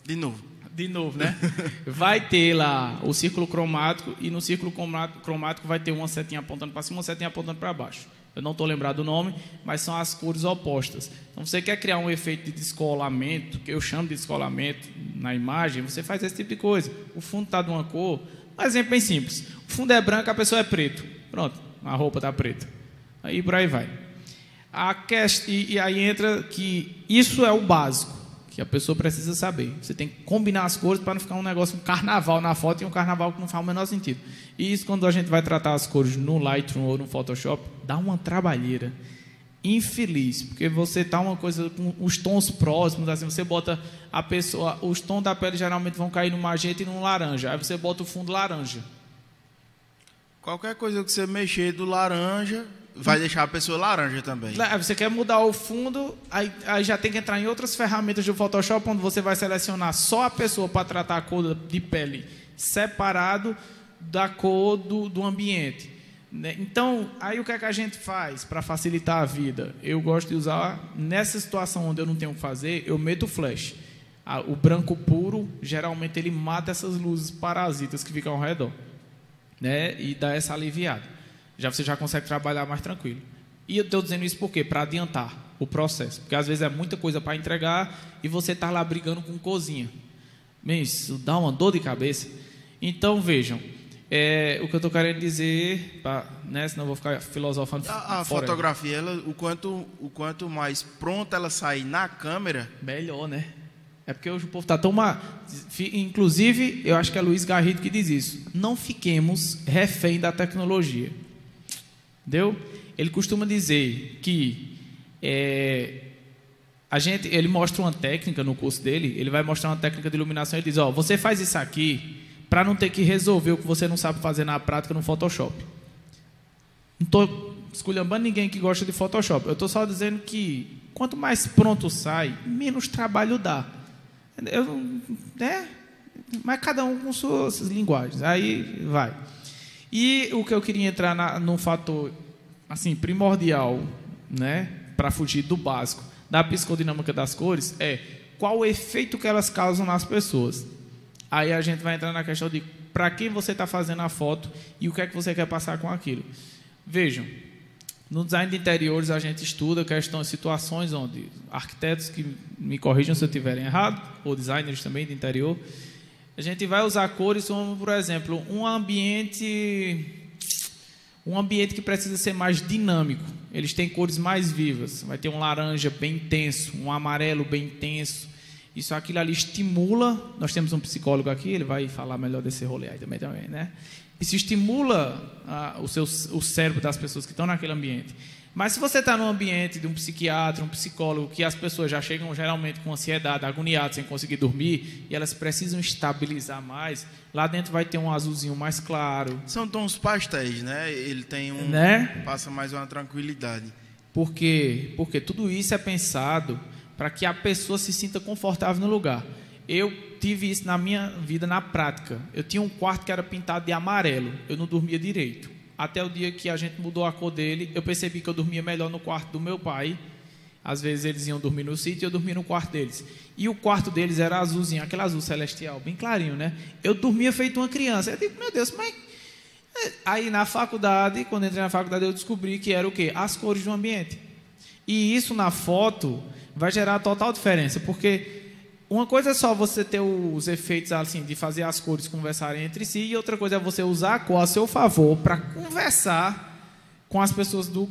De novo. De novo, né? vai ter lá o círculo cromático e no círculo cromático vai ter uma setinha apontando para cima, uma setinha apontando para baixo. Eu não estou lembrado do nome, mas são as cores opostas. Então, você quer criar um efeito de descolamento, que eu chamo de descolamento na imagem, você faz esse tipo de coisa. O fundo está de uma cor. Um exemplo bem simples. O fundo é branco, a pessoa é preto. Pronto, a roupa está preta. Aí por aí vai. A quest... e, e aí entra que isso é o básico que a pessoa precisa saber. Você tem que combinar as cores para não ficar um negócio, um carnaval na foto e um carnaval que não faz o menor sentido. E isso, quando a gente vai tratar as cores no Lightroom ou no Photoshop, dá uma trabalheira infeliz, porque você tá uma coisa com os tons próximos, assim, você bota a pessoa, os tons da pele geralmente vão cair no magenta e no laranja, aí você bota o fundo laranja. Qualquer coisa que você mexer do laranja, vai deixar a pessoa laranja também. Você quer mudar o fundo, aí, aí, já tem que entrar em outras ferramentas do Photoshop, onde você vai selecionar só a pessoa para tratar a cor de pele separado da cor do, do ambiente. Né? Então, aí o que é que a gente faz para facilitar a vida? Eu gosto de usar, nessa situação onde eu não tenho o que fazer, eu meto o flash. O branco puro, geralmente, ele mata essas luzes parasitas que ficam ao redor. Né? E dá essa aliviada. Já você já consegue trabalhar mais tranquilo. E eu estou dizendo isso por quê? Para adiantar o processo. Porque às vezes é muita coisa para entregar e você está lá brigando com cozinha. Isso dá uma dor de cabeça. Então vejam, é, o que eu estou querendo dizer, pra, né, senão eu vou ficar filosofando. A, a fotografia, ela, o, quanto, o quanto mais pronta ela sair na câmera, melhor, né? É porque hoje o povo está tão. Ma... Inclusive, eu acho que é Luiz Garrido que diz isso. Não fiquemos refém da tecnologia. Entendeu? Ele costuma dizer que é, a gente, ele mostra uma técnica no curso dele, ele vai mostrar uma técnica de iluminação e diz: Ó, você faz isso aqui para não ter que resolver o que você não sabe fazer na prática no Photoshop. Não estou esculhambando ninguém que gosta de Photoshop. Eu estou só dizendo que quanto mais pronto sai, menos trabalho dá. Eu, né? Mas cada um com suas linguagens. Aí vai. E o que eu queria entrar na, num fator assim primordial, né, para fugir do básico da psicodinâmica das cores é qual o efeito que elas causam nas pessoas. Aí a gente vai entrar na questão de para quem você está fazendo a foto e o que é que você quer passar com aquilo. Vejam, no design de interiores a gente estuda questões, situações onde arquitetos que me corrijam se eu estiverem errado, ou designers também de interior, a gente vai usar cores como, por exemplo, um ambiente um ambiente que precisa ser mais dinâmico. Eles têm cores mais vivas. Vai ter um laranja bem intenso, um amarelo bem intenso. Isso aquilo ali estimula. Nós temos um psicólogo aqui, ele vai falar melhor desse rolê aí também, também né? Isso estimula ah, o, seu, o cérebro das pessoas que estão naquele ambiente. Mas se você está num ambiente de um psiquiatra, um psicólogo, que as pessoas já chegam geralmente com ansiedade, agoniadas, sem conseguir dormir, e elas precisam estabilizar mais, lá dentro vai ter um azulzinho mais claro. São tons pastéis, né? Ele tem um. Né? Passa mais uma tranquilidade. Por quê? Porque tudo isso é pensado para que a pessoa se sinta confortável no lugar. Eu tive isso na minha vida na prática. Eu tinha um quarto que era pintado de amarelo. Eu não dormia direito até o dia que a gente mudou a cor dele, eu percebi que eu dormia melhor no quarto do meu pai. Às vezes eles iam dormir no sítio e eu dormia no quarto deles. E o quarto deles era azulzinho, aquele azul celestial, bem clarinho, né? Eu dormia feito uma criança. Eu digo, meu Deus, mas. É, aí na faculdade, quando entrei na faculdade, eu descobri que era o quê? As cores do ambiente. E isso na foto vai gerar total diferença, porque uma coisa é só você ter os efeitos assim de fazer as cores conversarem entre si e outra coisa é você usar a cor a seu favor para conversar com as pessoas do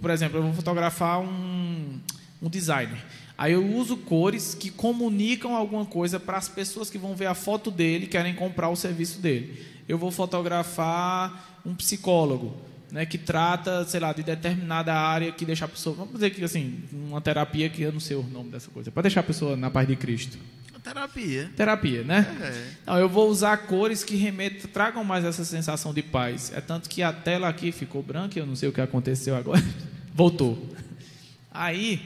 por exemplo, eu vou fotografar um, um designer. Aí eu uso cores que comunicam alguma coisa para as pessoas que vão ver a foto dele, querem comprar o serviço dele. Eu vou fotografar um psicólogo né, que trata, sei lá, de determinada área que deixa a pessoa, vamos dizer que assim, uma terapia que eu não sei o nome dessa coisa, para deixar a pessoa na paz de Cristo. Terapia. Terapia, né? É. Não, eu vou usar cores que remetam, tragam mais essa sensação de paz. É tanto que a tela aqui ficou branca, eu não sei o que aconteceu agora. Voltou. Aí,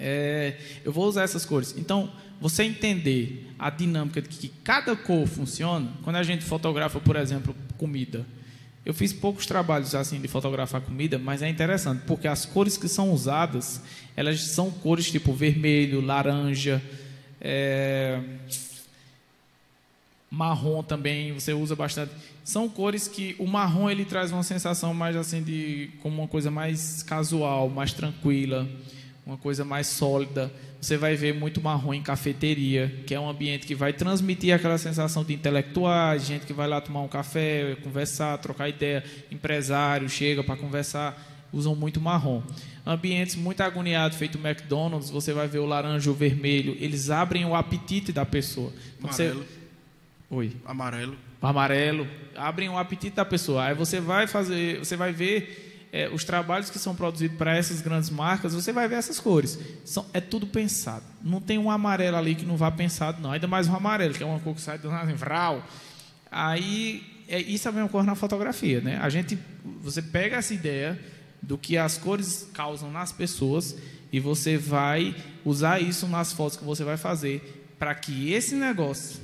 é, eu vou usar essas cores. Então, você entender a dinâmica de que cada cor funciona, quando a gente fotografa, por exemplo, comida, Eu fiz poucos trabalhos assim de fotografar comida, mas é interessante, porque as cores que são usadas, elas são cores tipo vermelho, laranja, é, marrom também, você usa bastante. São cores que o marrom ele traz uma sensação mais assim de como uma coisa mais casual, mais tranquila, uma coisa mais sólida. Você vai ver muito marrom em cafeteria, que é um ambiente que vai transmitir aquela sensação de intelectuais, gente que vai lá tomar um café, conversar, trocar ideia, empresário chega para conversar, usam muito marrom. Ambientes muito agoniados, feito McDonald's, você vai ver o laranja, o vermelho, eles abrem o apetite da pessoa. Então, Amarelo. Você... Oi Amarelo. amarelo, abrem o apetite da pessoa. Aí você vai fazer, você vai ver é, os trabalhos que são produzidos para essas grandes marcas, você vai ver essas cores. São, é tudo pensado. Não tem um amarelo ali que não vá pensado, não. Ainda mais um amarelo, que é uma cor que sai do nada, vral. Aí, é, isso também ocorre na fotografia, né? A gente, você pega essa ideia do que as cores causam nas pessoas e você vai usar isso nas fotos que você vai fazer para que esse negócio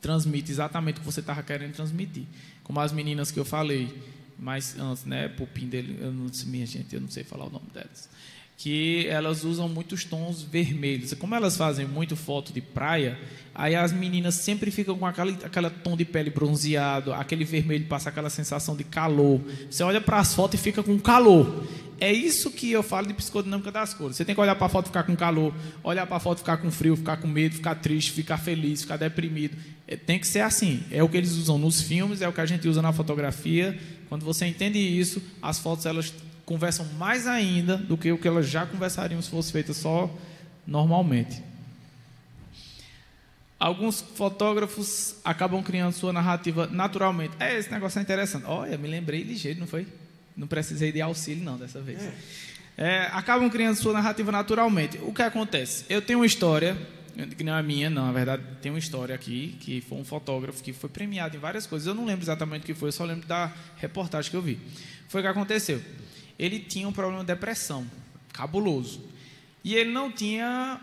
transmite exatamente o que você estava querendo transmitir. Como as meninas que eu falei, mas antes, né, Pupim dele, eu não minha gente, eu não sei falar o nome delas. Que elas usam muitos tons vermelhos. Como elas fazem muito foto de praia, aí as meninas sempre ficam com aquele, aquele tom de pele bronzeado, aquele vermelho passa aquela sensação de calor. Você olha para as fotos e fica com calor. É isso que eu falo de psicodinâmica das cores. Você tem que olhar para a foto e ficar com calor, olhar para a foto e ficar com frio, ficar com medo, ficar triste, ficar feliz, ficar deprimido. É, tem que ser assim. É o que eles usam nos filmes, é o que a gente usa na fotografia. Quando você entende isso, as fotos elas conversam mais ainda do que o que elas já conversariam se fosse feita só normalmente. Alguns fotógrafos acabam criando sua narrativa naturalmente. É, esse negócio é interessante. Olha, me lembrei ligeiro, não foi? Não precisei de auxílio, não, dessa vez. É, acabam criando sua narrativa naturalmente. O que acontece? Eu tenho uma história, que não é minha, não, na verdade, tem uma história aqui, que foi um fotógrafo que foi premiado em várias coisas. Eu não lembro exatamente o que foi, eu só lembro da reportagem que eu vi. Foi o que aconteceu. Ele tinha um problema de depressão, cabuloso. E ele não tinha.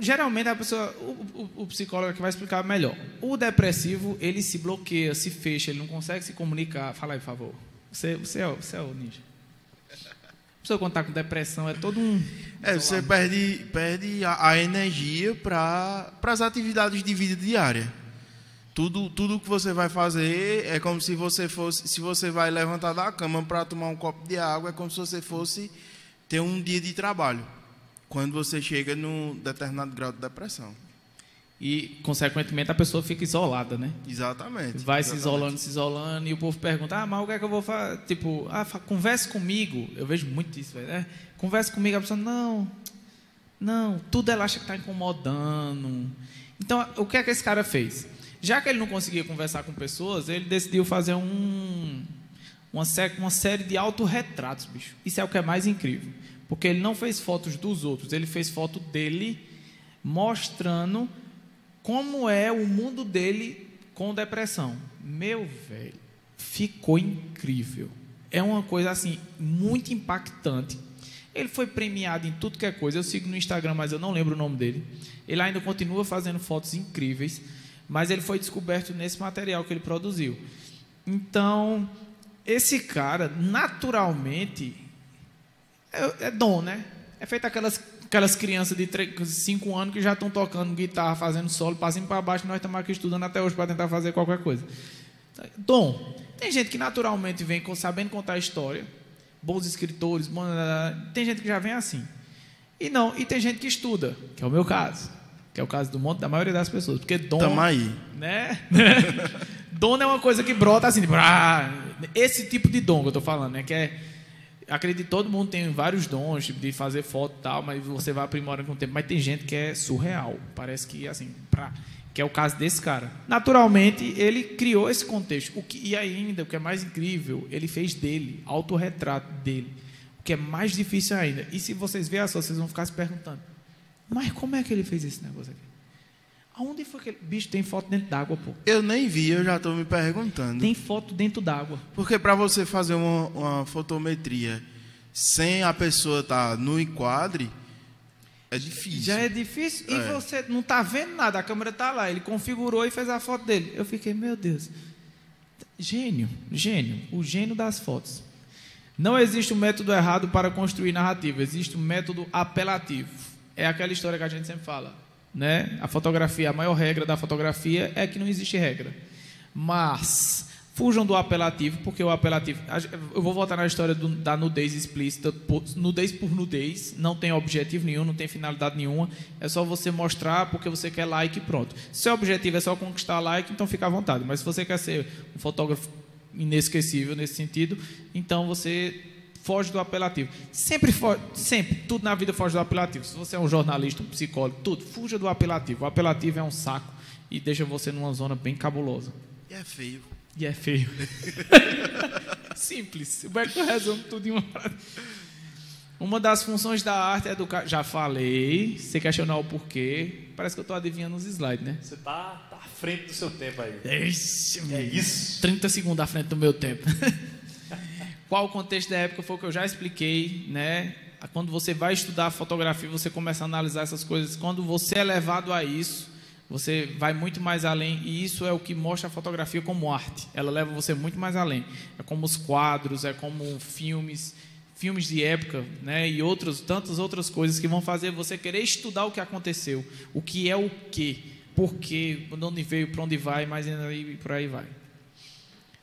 Geralmente a pessoa, o, o, o psicólogo que vai explicar melhor. O depressivo, ele se bloqueia, se fecha, ele não consegue se comunicar. Fala aí, por favor. Você, você, é, você é o ninja. Pessoa quando está com depressão é todo um. É, você perde, perde a, a energia para as atividades de vida diária. Tudo, tudo que você vai fazer é como se você fosse, se você vai levantar da cama para tomar um copo de água, é como se você fosse ter um dia de trabalho. Quando você chega num determinado grau de depressão. E, consequentemente, a pessoa fica isolada, né? Exatamente. Vai se exatamente. isolando, se isolando, e o povo pergunta: ah, mas o que é que eu vou fazer? Tipo, ah, converse comigo. Eu vejo muito isso, velho. né? Converse comigo. A pessoa, não, não, tudo ela acha que está incomodando. Então, o que é que esse cara fez? Já que ele não conseguia conversar com pessoas, ele decidiu fazer um, uma, sé- uma série de autorretratos, bicho. Isso é o que é mais incrível. Porque ele não fez fotos dos outros, ele fez foto dele mostrando como é o mundo dele com depressão. Meu velho, ficou incrível. É uma coisa assim muito impactante. Ele foi premiado em tudo que é coisa. Eu sigo no Instagram, mas eu não lembro o nome dele. Ele ainda continua fazendo fotos incríveis, mas ele foi descoberto nesse material que ele produziu. Então, esse cara, naturalmente, é, é dom, né? É feito aquelas, aquelas crianças de 5 anos que já estão tocando guitarra, fazendo solo, e para baixo, nós estamos aqui estudando até hoje para tentar fazer qualquer coisa. Dom. Tem gente que naturalmente vem sabendo contar história, bons escritores, tem gente que já vem assim. E não, e tem gente que estuda, que é o meu caso, que é o caso do monte da maioria das pessoas, porque dom Tamo aí. né? dom não é uma coisa que brota assim, tipo, ah, esse tipo de dom que eu tô falando, né? Que é, acredito que todo mundo tem vários dons, tipo, de fazer foto e tal, mas você vai aprimorando com o tempo. Mas tem gente que é surreal, parece que, assim, pra, que é o caso desse cara. Naturalmente, ele criou esse contexto. O que, e ainda, o que é mais incrível, ele fez dele, autorretrato dele. O que é mais difícil ainda. E se vocês verem só, vocês vão ficar se perguntando, mas como é que ele fez esse negócio aqui? Aonde foi que ele... Bicho, tem foto dentro d'água, pô. Eu nem vi, eu já estou me perguntando. Tem foto dentro d'água. Porque para você fazer uma, uma fotometria sem a pessoa estar no enquadre, é difícil. Já é difícil e É. você não tá vendo nada, a câmera tá lá, ele configurou e fez a foto dele. Eu fiquei, meu Deus. Gênio, gênio, o gênio das fotos. Não existe um método errado para construir narrativa, existe um método apelativo. É aquela história que a gente sempre fala, né? A fotografia, a maior regra da fotografia é que não existe regra. Mas fujam do apelativo, porque o apelativo. Eu vou voltar na história do, da nudez explícita. Nudez por nudez, não tem objetivo nenhum, não tem finalidade nenhuma. É só você mostrar porque você quer like e pronto. Se seu objetivo é só conquistar like, então fica à vontade. Mas se você quer ser um fotógrafo inesquecível nesse sentido, então você foge do apelativo. Sempre, foge, sempre, tudo na vida foge do apelativo. Se você é um jornalista, um psicólogo, tudo, fuja do apelativo. O apelativo é um saco e deixa você numa zona bem cabulosa. E é feio. E é feio. Simples. O Beck resume tudo em uma frase. Uma das funções da arte é educar. Já falei. Você questionar o porquê. Parece que eu estou adivinhando os slides, né? Você está tá à frente do seu tempo aí. Ixi, é isso. 30 segundos à frente do meu tempo. Qual o contexto da época foi o que eu já expliquei, né? Quando você vai estudar fotografia, você começa a analisar essas coisas. Quando você é levado a isso, você vai muito mais além e isso é o que mostra a fotografia como arte. Ela leva você muito mais além. É como os quadros, é como filmes, filmes de época, né? E outros, tantas outras coisas que vão fazer você querer estudar o que aconteceu, o que é o quê, por quê, de onde veio, para onde vai, mas e por aí vai.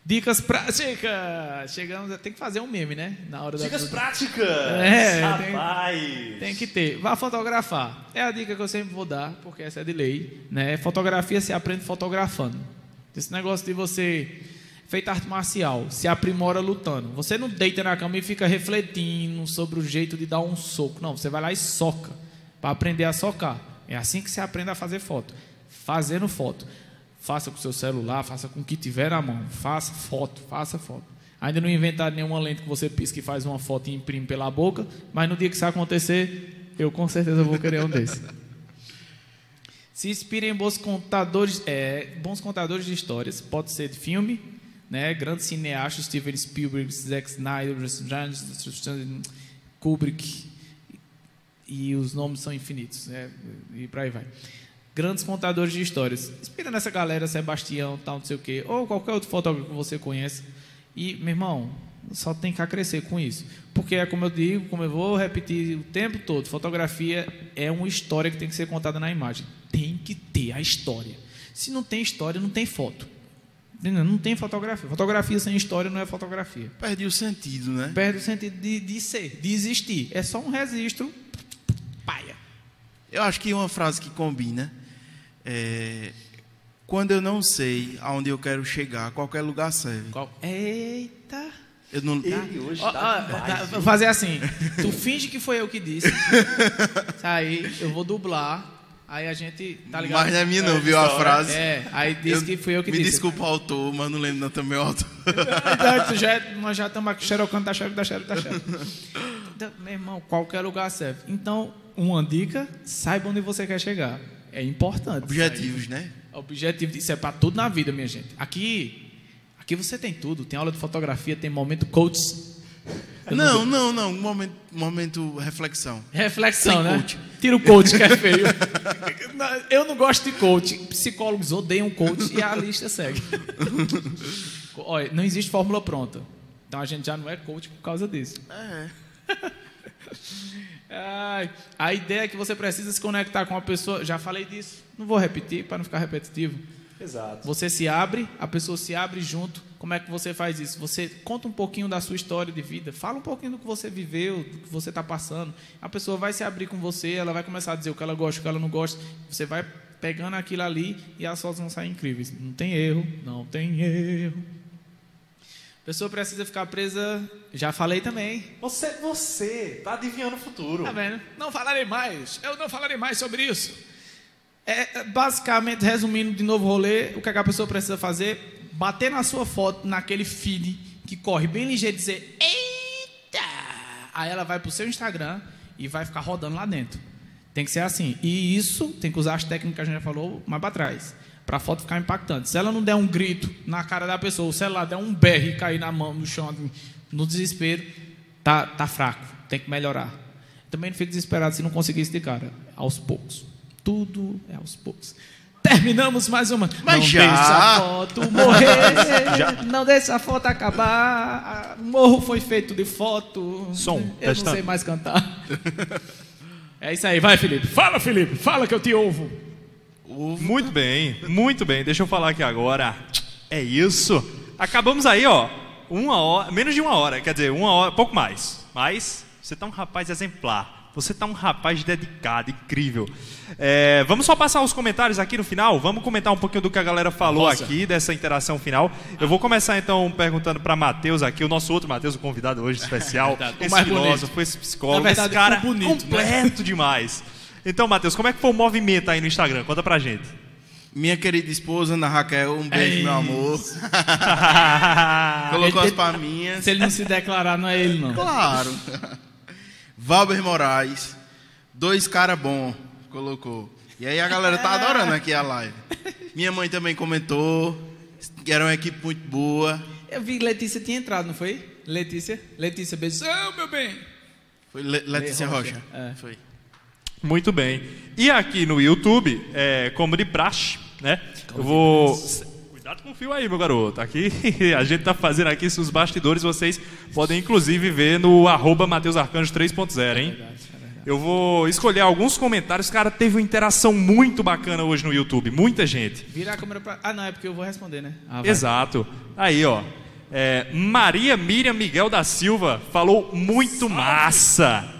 Dicas práticas! Chegamos, tem que fazer um meme, né? Na hora Dicas da... práticas! É, Rapaz! Tem, tem, que ter. Vá fotografar. É a dica que eu sempre vou dar, porque essa é de lei. Né? Fotografia se aprende fotografando. Esse negócio de você feita arte marcial, se aprimora lutando. Você não deita na cama e fica refletindo sobre o jeito de dar um soco. Não, você vai lá e soca para aprender a socar. É assim que você aprende a fazer foto. Fazendo foto. Faça com seu celular, faça com o que tiver na mão. Faça foto, faça foto. Ainda não inventaram nenhuma lente que você pisca e faz uma foto e imprime pela boca, mas no dia que isso acontecer, eu com certeza vou querer um desse. Se inspirem em bons contadores, é, bons contadores de histórias. Pode ser de filme, né? Grandes cineastas, Steven Spielberg, Zack Snyder, Kubrick, e os nomes são infinitos, né? E por aí vai. Grandes contadores de histórias. Inspira nessa galera, Sebastião, tal, não sei o quê, ou qualquer outro fotógrafo que você conhece. E, meu irmão, só tem que crescer com isso. Porque é como eu digo, como eu vou repetir o tempo todo, fotografia é uma história que tem que ser contada na imagem. Tem que ter a história. Se não tem história, não tem foto. Não tem fotografia. Fotografia sem história não é fotografia. Perde o sentido, né? Perde o sentido de, de ser, de existir. É só um registro paia. Eu acho que uma frase que combina é quando eu não sei aonde eu quero chegar, qualquer lugar serve. Qual? Eita! Eu não... Ele hoje oh, tá Vou fazer assim. Tu finge que foi eu que disse. Aí eu vou dublar. Aí a gente, tá ligado? Mas não é minha não, viu a frase? É, aí disse eu, que fui eu que me disse. Me desculpa o autor, mas não lembro não, também o autor. Então, já, é, nós já estamos aqui xerocando da xeroca, da xeroca, da. Então, meu irmão, qualquer lugar serve. Então, uma dica, saiba onde você quer chegar. É importante. Objetivos, né? Objetivo, isso é para tudo na vida, minha gente. Aqui, aqui você tem tudo. Tem aula de fotografia, tem momento coach não, não, não. Momento, momento reflexão. Reflexão, Sem né? Coach. Tira o coach que é feio. Eu não gosto de coach. Psicólogos odeiam coach e a lista segue. Olha, não existe fórmula pronta. Então a gente já não é coach por causa disso. É. Ai, a ideia é que você precisa se conectar com a pessoa. Já falei disso. Não vou repetir para não ficar repetitivo. Exato. Você se abre, a pessoa se abre junto. Como é que você faz isso? Você conta um pouquinho da sua história de vida, fala um pouquinho do que você viveu, do que você está passando. A pessoa vai se abrir com você, ela vai começar a dizer o que ela gosta, o que ela não gosta. Você vai pegando aquilo ali e as fotos vão sair incríveis. Não tem erro, não tem erro. A pessoa precisa ficar presa. Já falei também. Você, você, tá adivinhando o futuro. Tá vendo? Não falarei mais. Eu não falarei mais sobre isso. É, basicamente, resumindo de novo o rolê, o que, é que a pessoa precisa fazer? Bater na sua foto, naquele feed que corre bem ligeiro e dizer Eita! Aí ela vai para o seu Instagram e vai ficar rodando lá dentro. Tem que ser assim. E isso tem que usar as técnicas que a gente já falou mais para trás. Para a foto ficar impactante. Se ela não der um grito na cara da pessoa, se ela der um berro e cair na mão, no chão, no desespero, tá, tá fraco. Tem que melhorar. Também não fique desesperado se não conseguir isso de cara. Aos poucos. Tudo é aos poucos. Terminamos mais uma. Mas não já. deixa a foto morrer. Não deixa a foto acabar. Morro foi feito de foto. Som, Eu não testando. sei mais cantar. É isso aí, vai, Felipe. Fala, Felipe. Fala que eu te ouvo. Muito bem, muito bem. Deixa eu falar aqui agora. É isso. Acabamos aí, ó. Uma hora, menos de uma hora, quer dizer, uma hora, pouco mais. Mas você tá um rapaz exemplar. Você tá um rapaz dedicado, incrível. É, vamos só passar os comentários aqui no final. Vamos comentar um pouquinho do que a galera falou Nossa. aqui dessa interação final. Eu vou começar então perguntando para Matheus aqui, o nosso outro Matheus, o convidado hoje especial, verdade, o esse mais bonito. filósofo, esse psicólogo, verdade, esse cara bonito, né? completo demais. Então, Matheus, como é que foi o movimento aí no Instagram? Conta pra gente. Minha querida esposa, Ana Raquel, um beijo, É meu amor. Colocou Ele- as palminhas. Se ele não se declarar, não é ele, não. Claro. Valber Moraes, dois cara bom, colocou. E aí a galera tá adorando aqui a live. Minha mãe também comentou, que era uma equipe muito boa. Eu vi que Letícia tinha entrado, não foi? Letícia? Letícia, beijão, meu bem. Foi Le- Letícia Rocha. Rocha. É. Foi. Muito bem. E aqui no YouTube, é, como de praxe, né? eu vou. Cuidado com o fio aí, meu garoto. Aqui a gente tá fazendo aqui os bastidores, vocês podem inclusive ver no arroba Mateus Arcanjo 3.0, hein? Eu vou escolher alguns comentários. Cara, teve uma interação muito bacana hoje no YouTube. Muita gente. Vira a câmera pra. Ah, não, é porque eu vou responder, né? Ah. Exato. Aí, ó. É, Maria Miriam Miguel da Silva falou muito massa.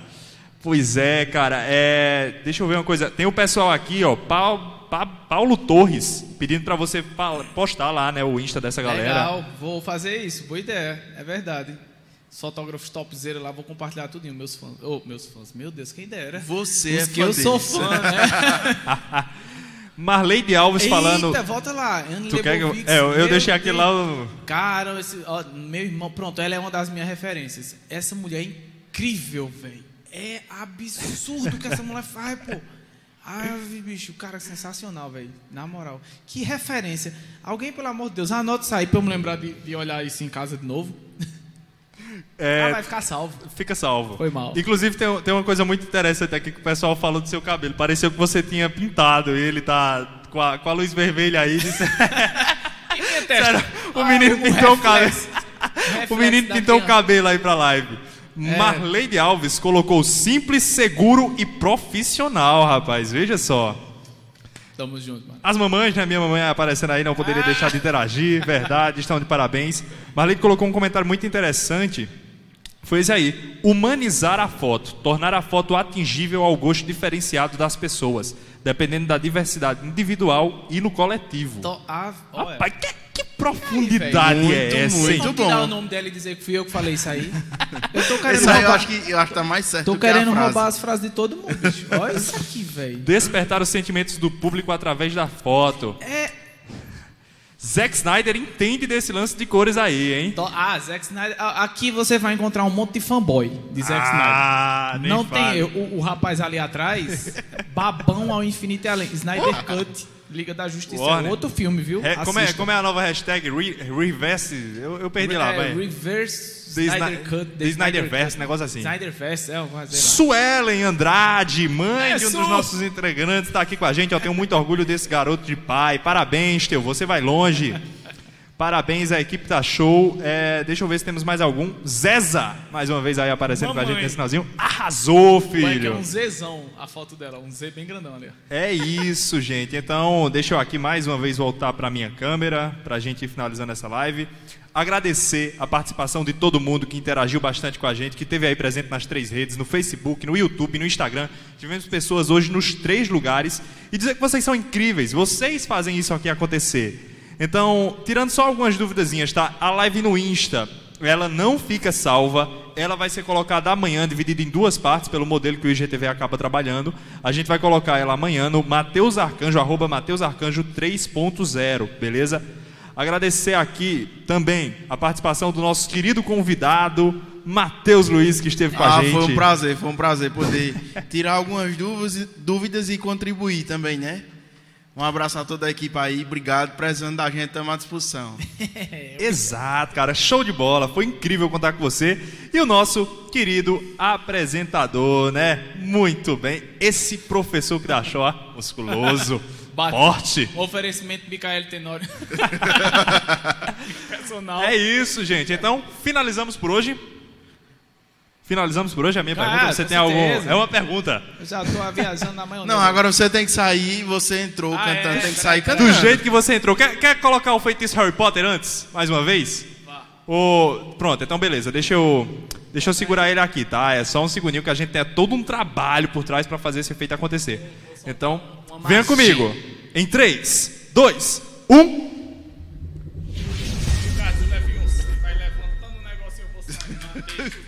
Pois é, cara. É, deixa eu ver uma coisa. Tem o pessoal aqui, ó. Pau- Pa- Paulo Torres pedindo pra você pa- postar lá, né, o Insta dessa galera. Legal, vou fazer isso. Boa ideia, é verdade. Os fotógrafos topzera lá, vou compartilhar tudinho, meus fãs. Oh, meus fãs, meu Deus, quem dera. Você Os é que fã eu sou deles. fã, né? Marleide Alves falando. Eita, volta lá. Anne Tu quer que eu, é, eu, eu deixei aqui lá o. Cara, esse, ó, meu irmão, pronto, ela é uma das minhas referências. Essa mulher é incrível, velho. É absurdo o que essa mulher faz, pô. Ave, bicho, cara, sensacional, velho. Na moral. Que referência. Alguém, pelo amor de Deus, anota isso aí pra eu me lembrar de, de olhar isso em casa de novo. É, Ah, vai ficar salvo. Fica salvo. Foi mal. Inclusive, tem, tem uma coisa muito interessante aqui que o pessoal falou do seu cabelo. Pareceu que você tinha pintado e ele tá com a, com a luz vermelha aí. Disse... Sério, o Ah, menino um pintou o cabelo. O menino pintou o cabelo aí pra live. É. Marleide Alves colocou simples, seguro e profissional, rapaz. Veja só. Tamo junto, mano. As mamães, né? Minha mamãe aparecendo aí, não poderia deixar de interagir, verdade, estão de parabéns. Marlene colocou um comentário muito interessante. Foi esse aí. Humanizar a foto, tornar a foto atingível ao gosto diferenciado das pessoas, dependendo da diversidade individual e no coletivo. Tô, ah, é. Rapaz, que, que profundidade Muito, é essa, muito? Vamos bom. tirar o nome dela e dizer que fui eu que falei isso aí. Eu tô querendo Esse aí eu roubar, acho que, eu acho que tá mais certo tô do que a querendo frase. roubar as frases de todo mundo, bicho. Olha isso aqui, velho. Despertar os sentimentos do público através da foto. É. Zack Snyder entende desse lance de cores aí, hein? Ah, Zack Snyder. Aqui você vai encontrar um monte de fanboy de Zack Ah, Snyder. Não fale. tem. O, o rapaz ali atrás, babão ao infinito e além. Snyder Cut, Liga da Justiça. É Warner. outro filme, viu? Re- como, é, como é a nova hashtag? Re, reverse? Eu, eu perdi lá, é, vai. Reverse The Snyder Cut. The Snyderverse, negócio assim. Snyderverse, é, fazer lá. Suelen Andrade, mãe É, de um Su! dos nossos integrantes, está aqui com a gente. Eu tenho muito orgulho desse garoto de pai. Parabéns, Teu, você vai longe. Parabéns, a equipe tá show. É, deixa eu ver se temos mais algum. Zeza, mais uma vez aí aparecendo com a gente Mamãe. nesse finalzinho. Arrasou, que é filho. um Zzão a foto dela, um Z bem grandão ali. É isso, gente. Então, deixa eu aqui mais uma vez voltar para minha câmera, para a gente ir finalizando essa live. Agradecer a participação de todo mundo que interagiu bastante com a gente, que esteve aí presente nas três redes, no Facebook, no YouTube, no Instagram. Tivemos pessoas hoje nos três lugares. E dizer que vocês são incríveis, vocês fazem isso aqui acontecer. Então, tirando só algumas duvidazinhas, tá? A live no Insta, ela não fica salva. Ela vai ser colocada amanhã, dividida em duas partes, pelo modelo que o IGTV acaba trabalhando. A gente vai colocar ela amanhã no Mateus Arcanjo, arroba Mateus Arcanjo 3.0, beleza? Agradecer aqui também a participação do nosso querido convidado, Matheus Luiz, que esteve com a Ah, gente. foi um prazer, foi um prazer poder tirar algumas dúvidas, dúvidas e contribuir também, né? Um abraço a toda a equipe aí, obrigado, precisando da gente, estamos à disposição. Exato, cara, show de bola, foi incrível contar com você e o nosso querido apresentador, né? Muito bem, esse professor que dá show, ó, musculoso, Bate. Forte. Oferecimento Micael Tenório. Personal. É isso, gente. Então, finalizamos por hoje. Finalizamos por hoje a minha Ah, pergunta. Você tem algum. É uma pergunta. Eu já tô viajando na maionese. Não, agora você tem que sair, você entrou Ah, cantando, é? tem que sair cantando. Do jeito que você entrou. Quer, quer colocar o feitiço Harry Potter antes? Mais uma vez? O... Pronto, então beleza. Deixa eu. Deixa eu segurar ele aqui, tá? É só um segundinho que a gente tem todo um trabalho por trás pra fazer esse efeito acontecer. Então, venha comigo. Em 3, 2, 1. Vai levantando o negócio e eu vou sair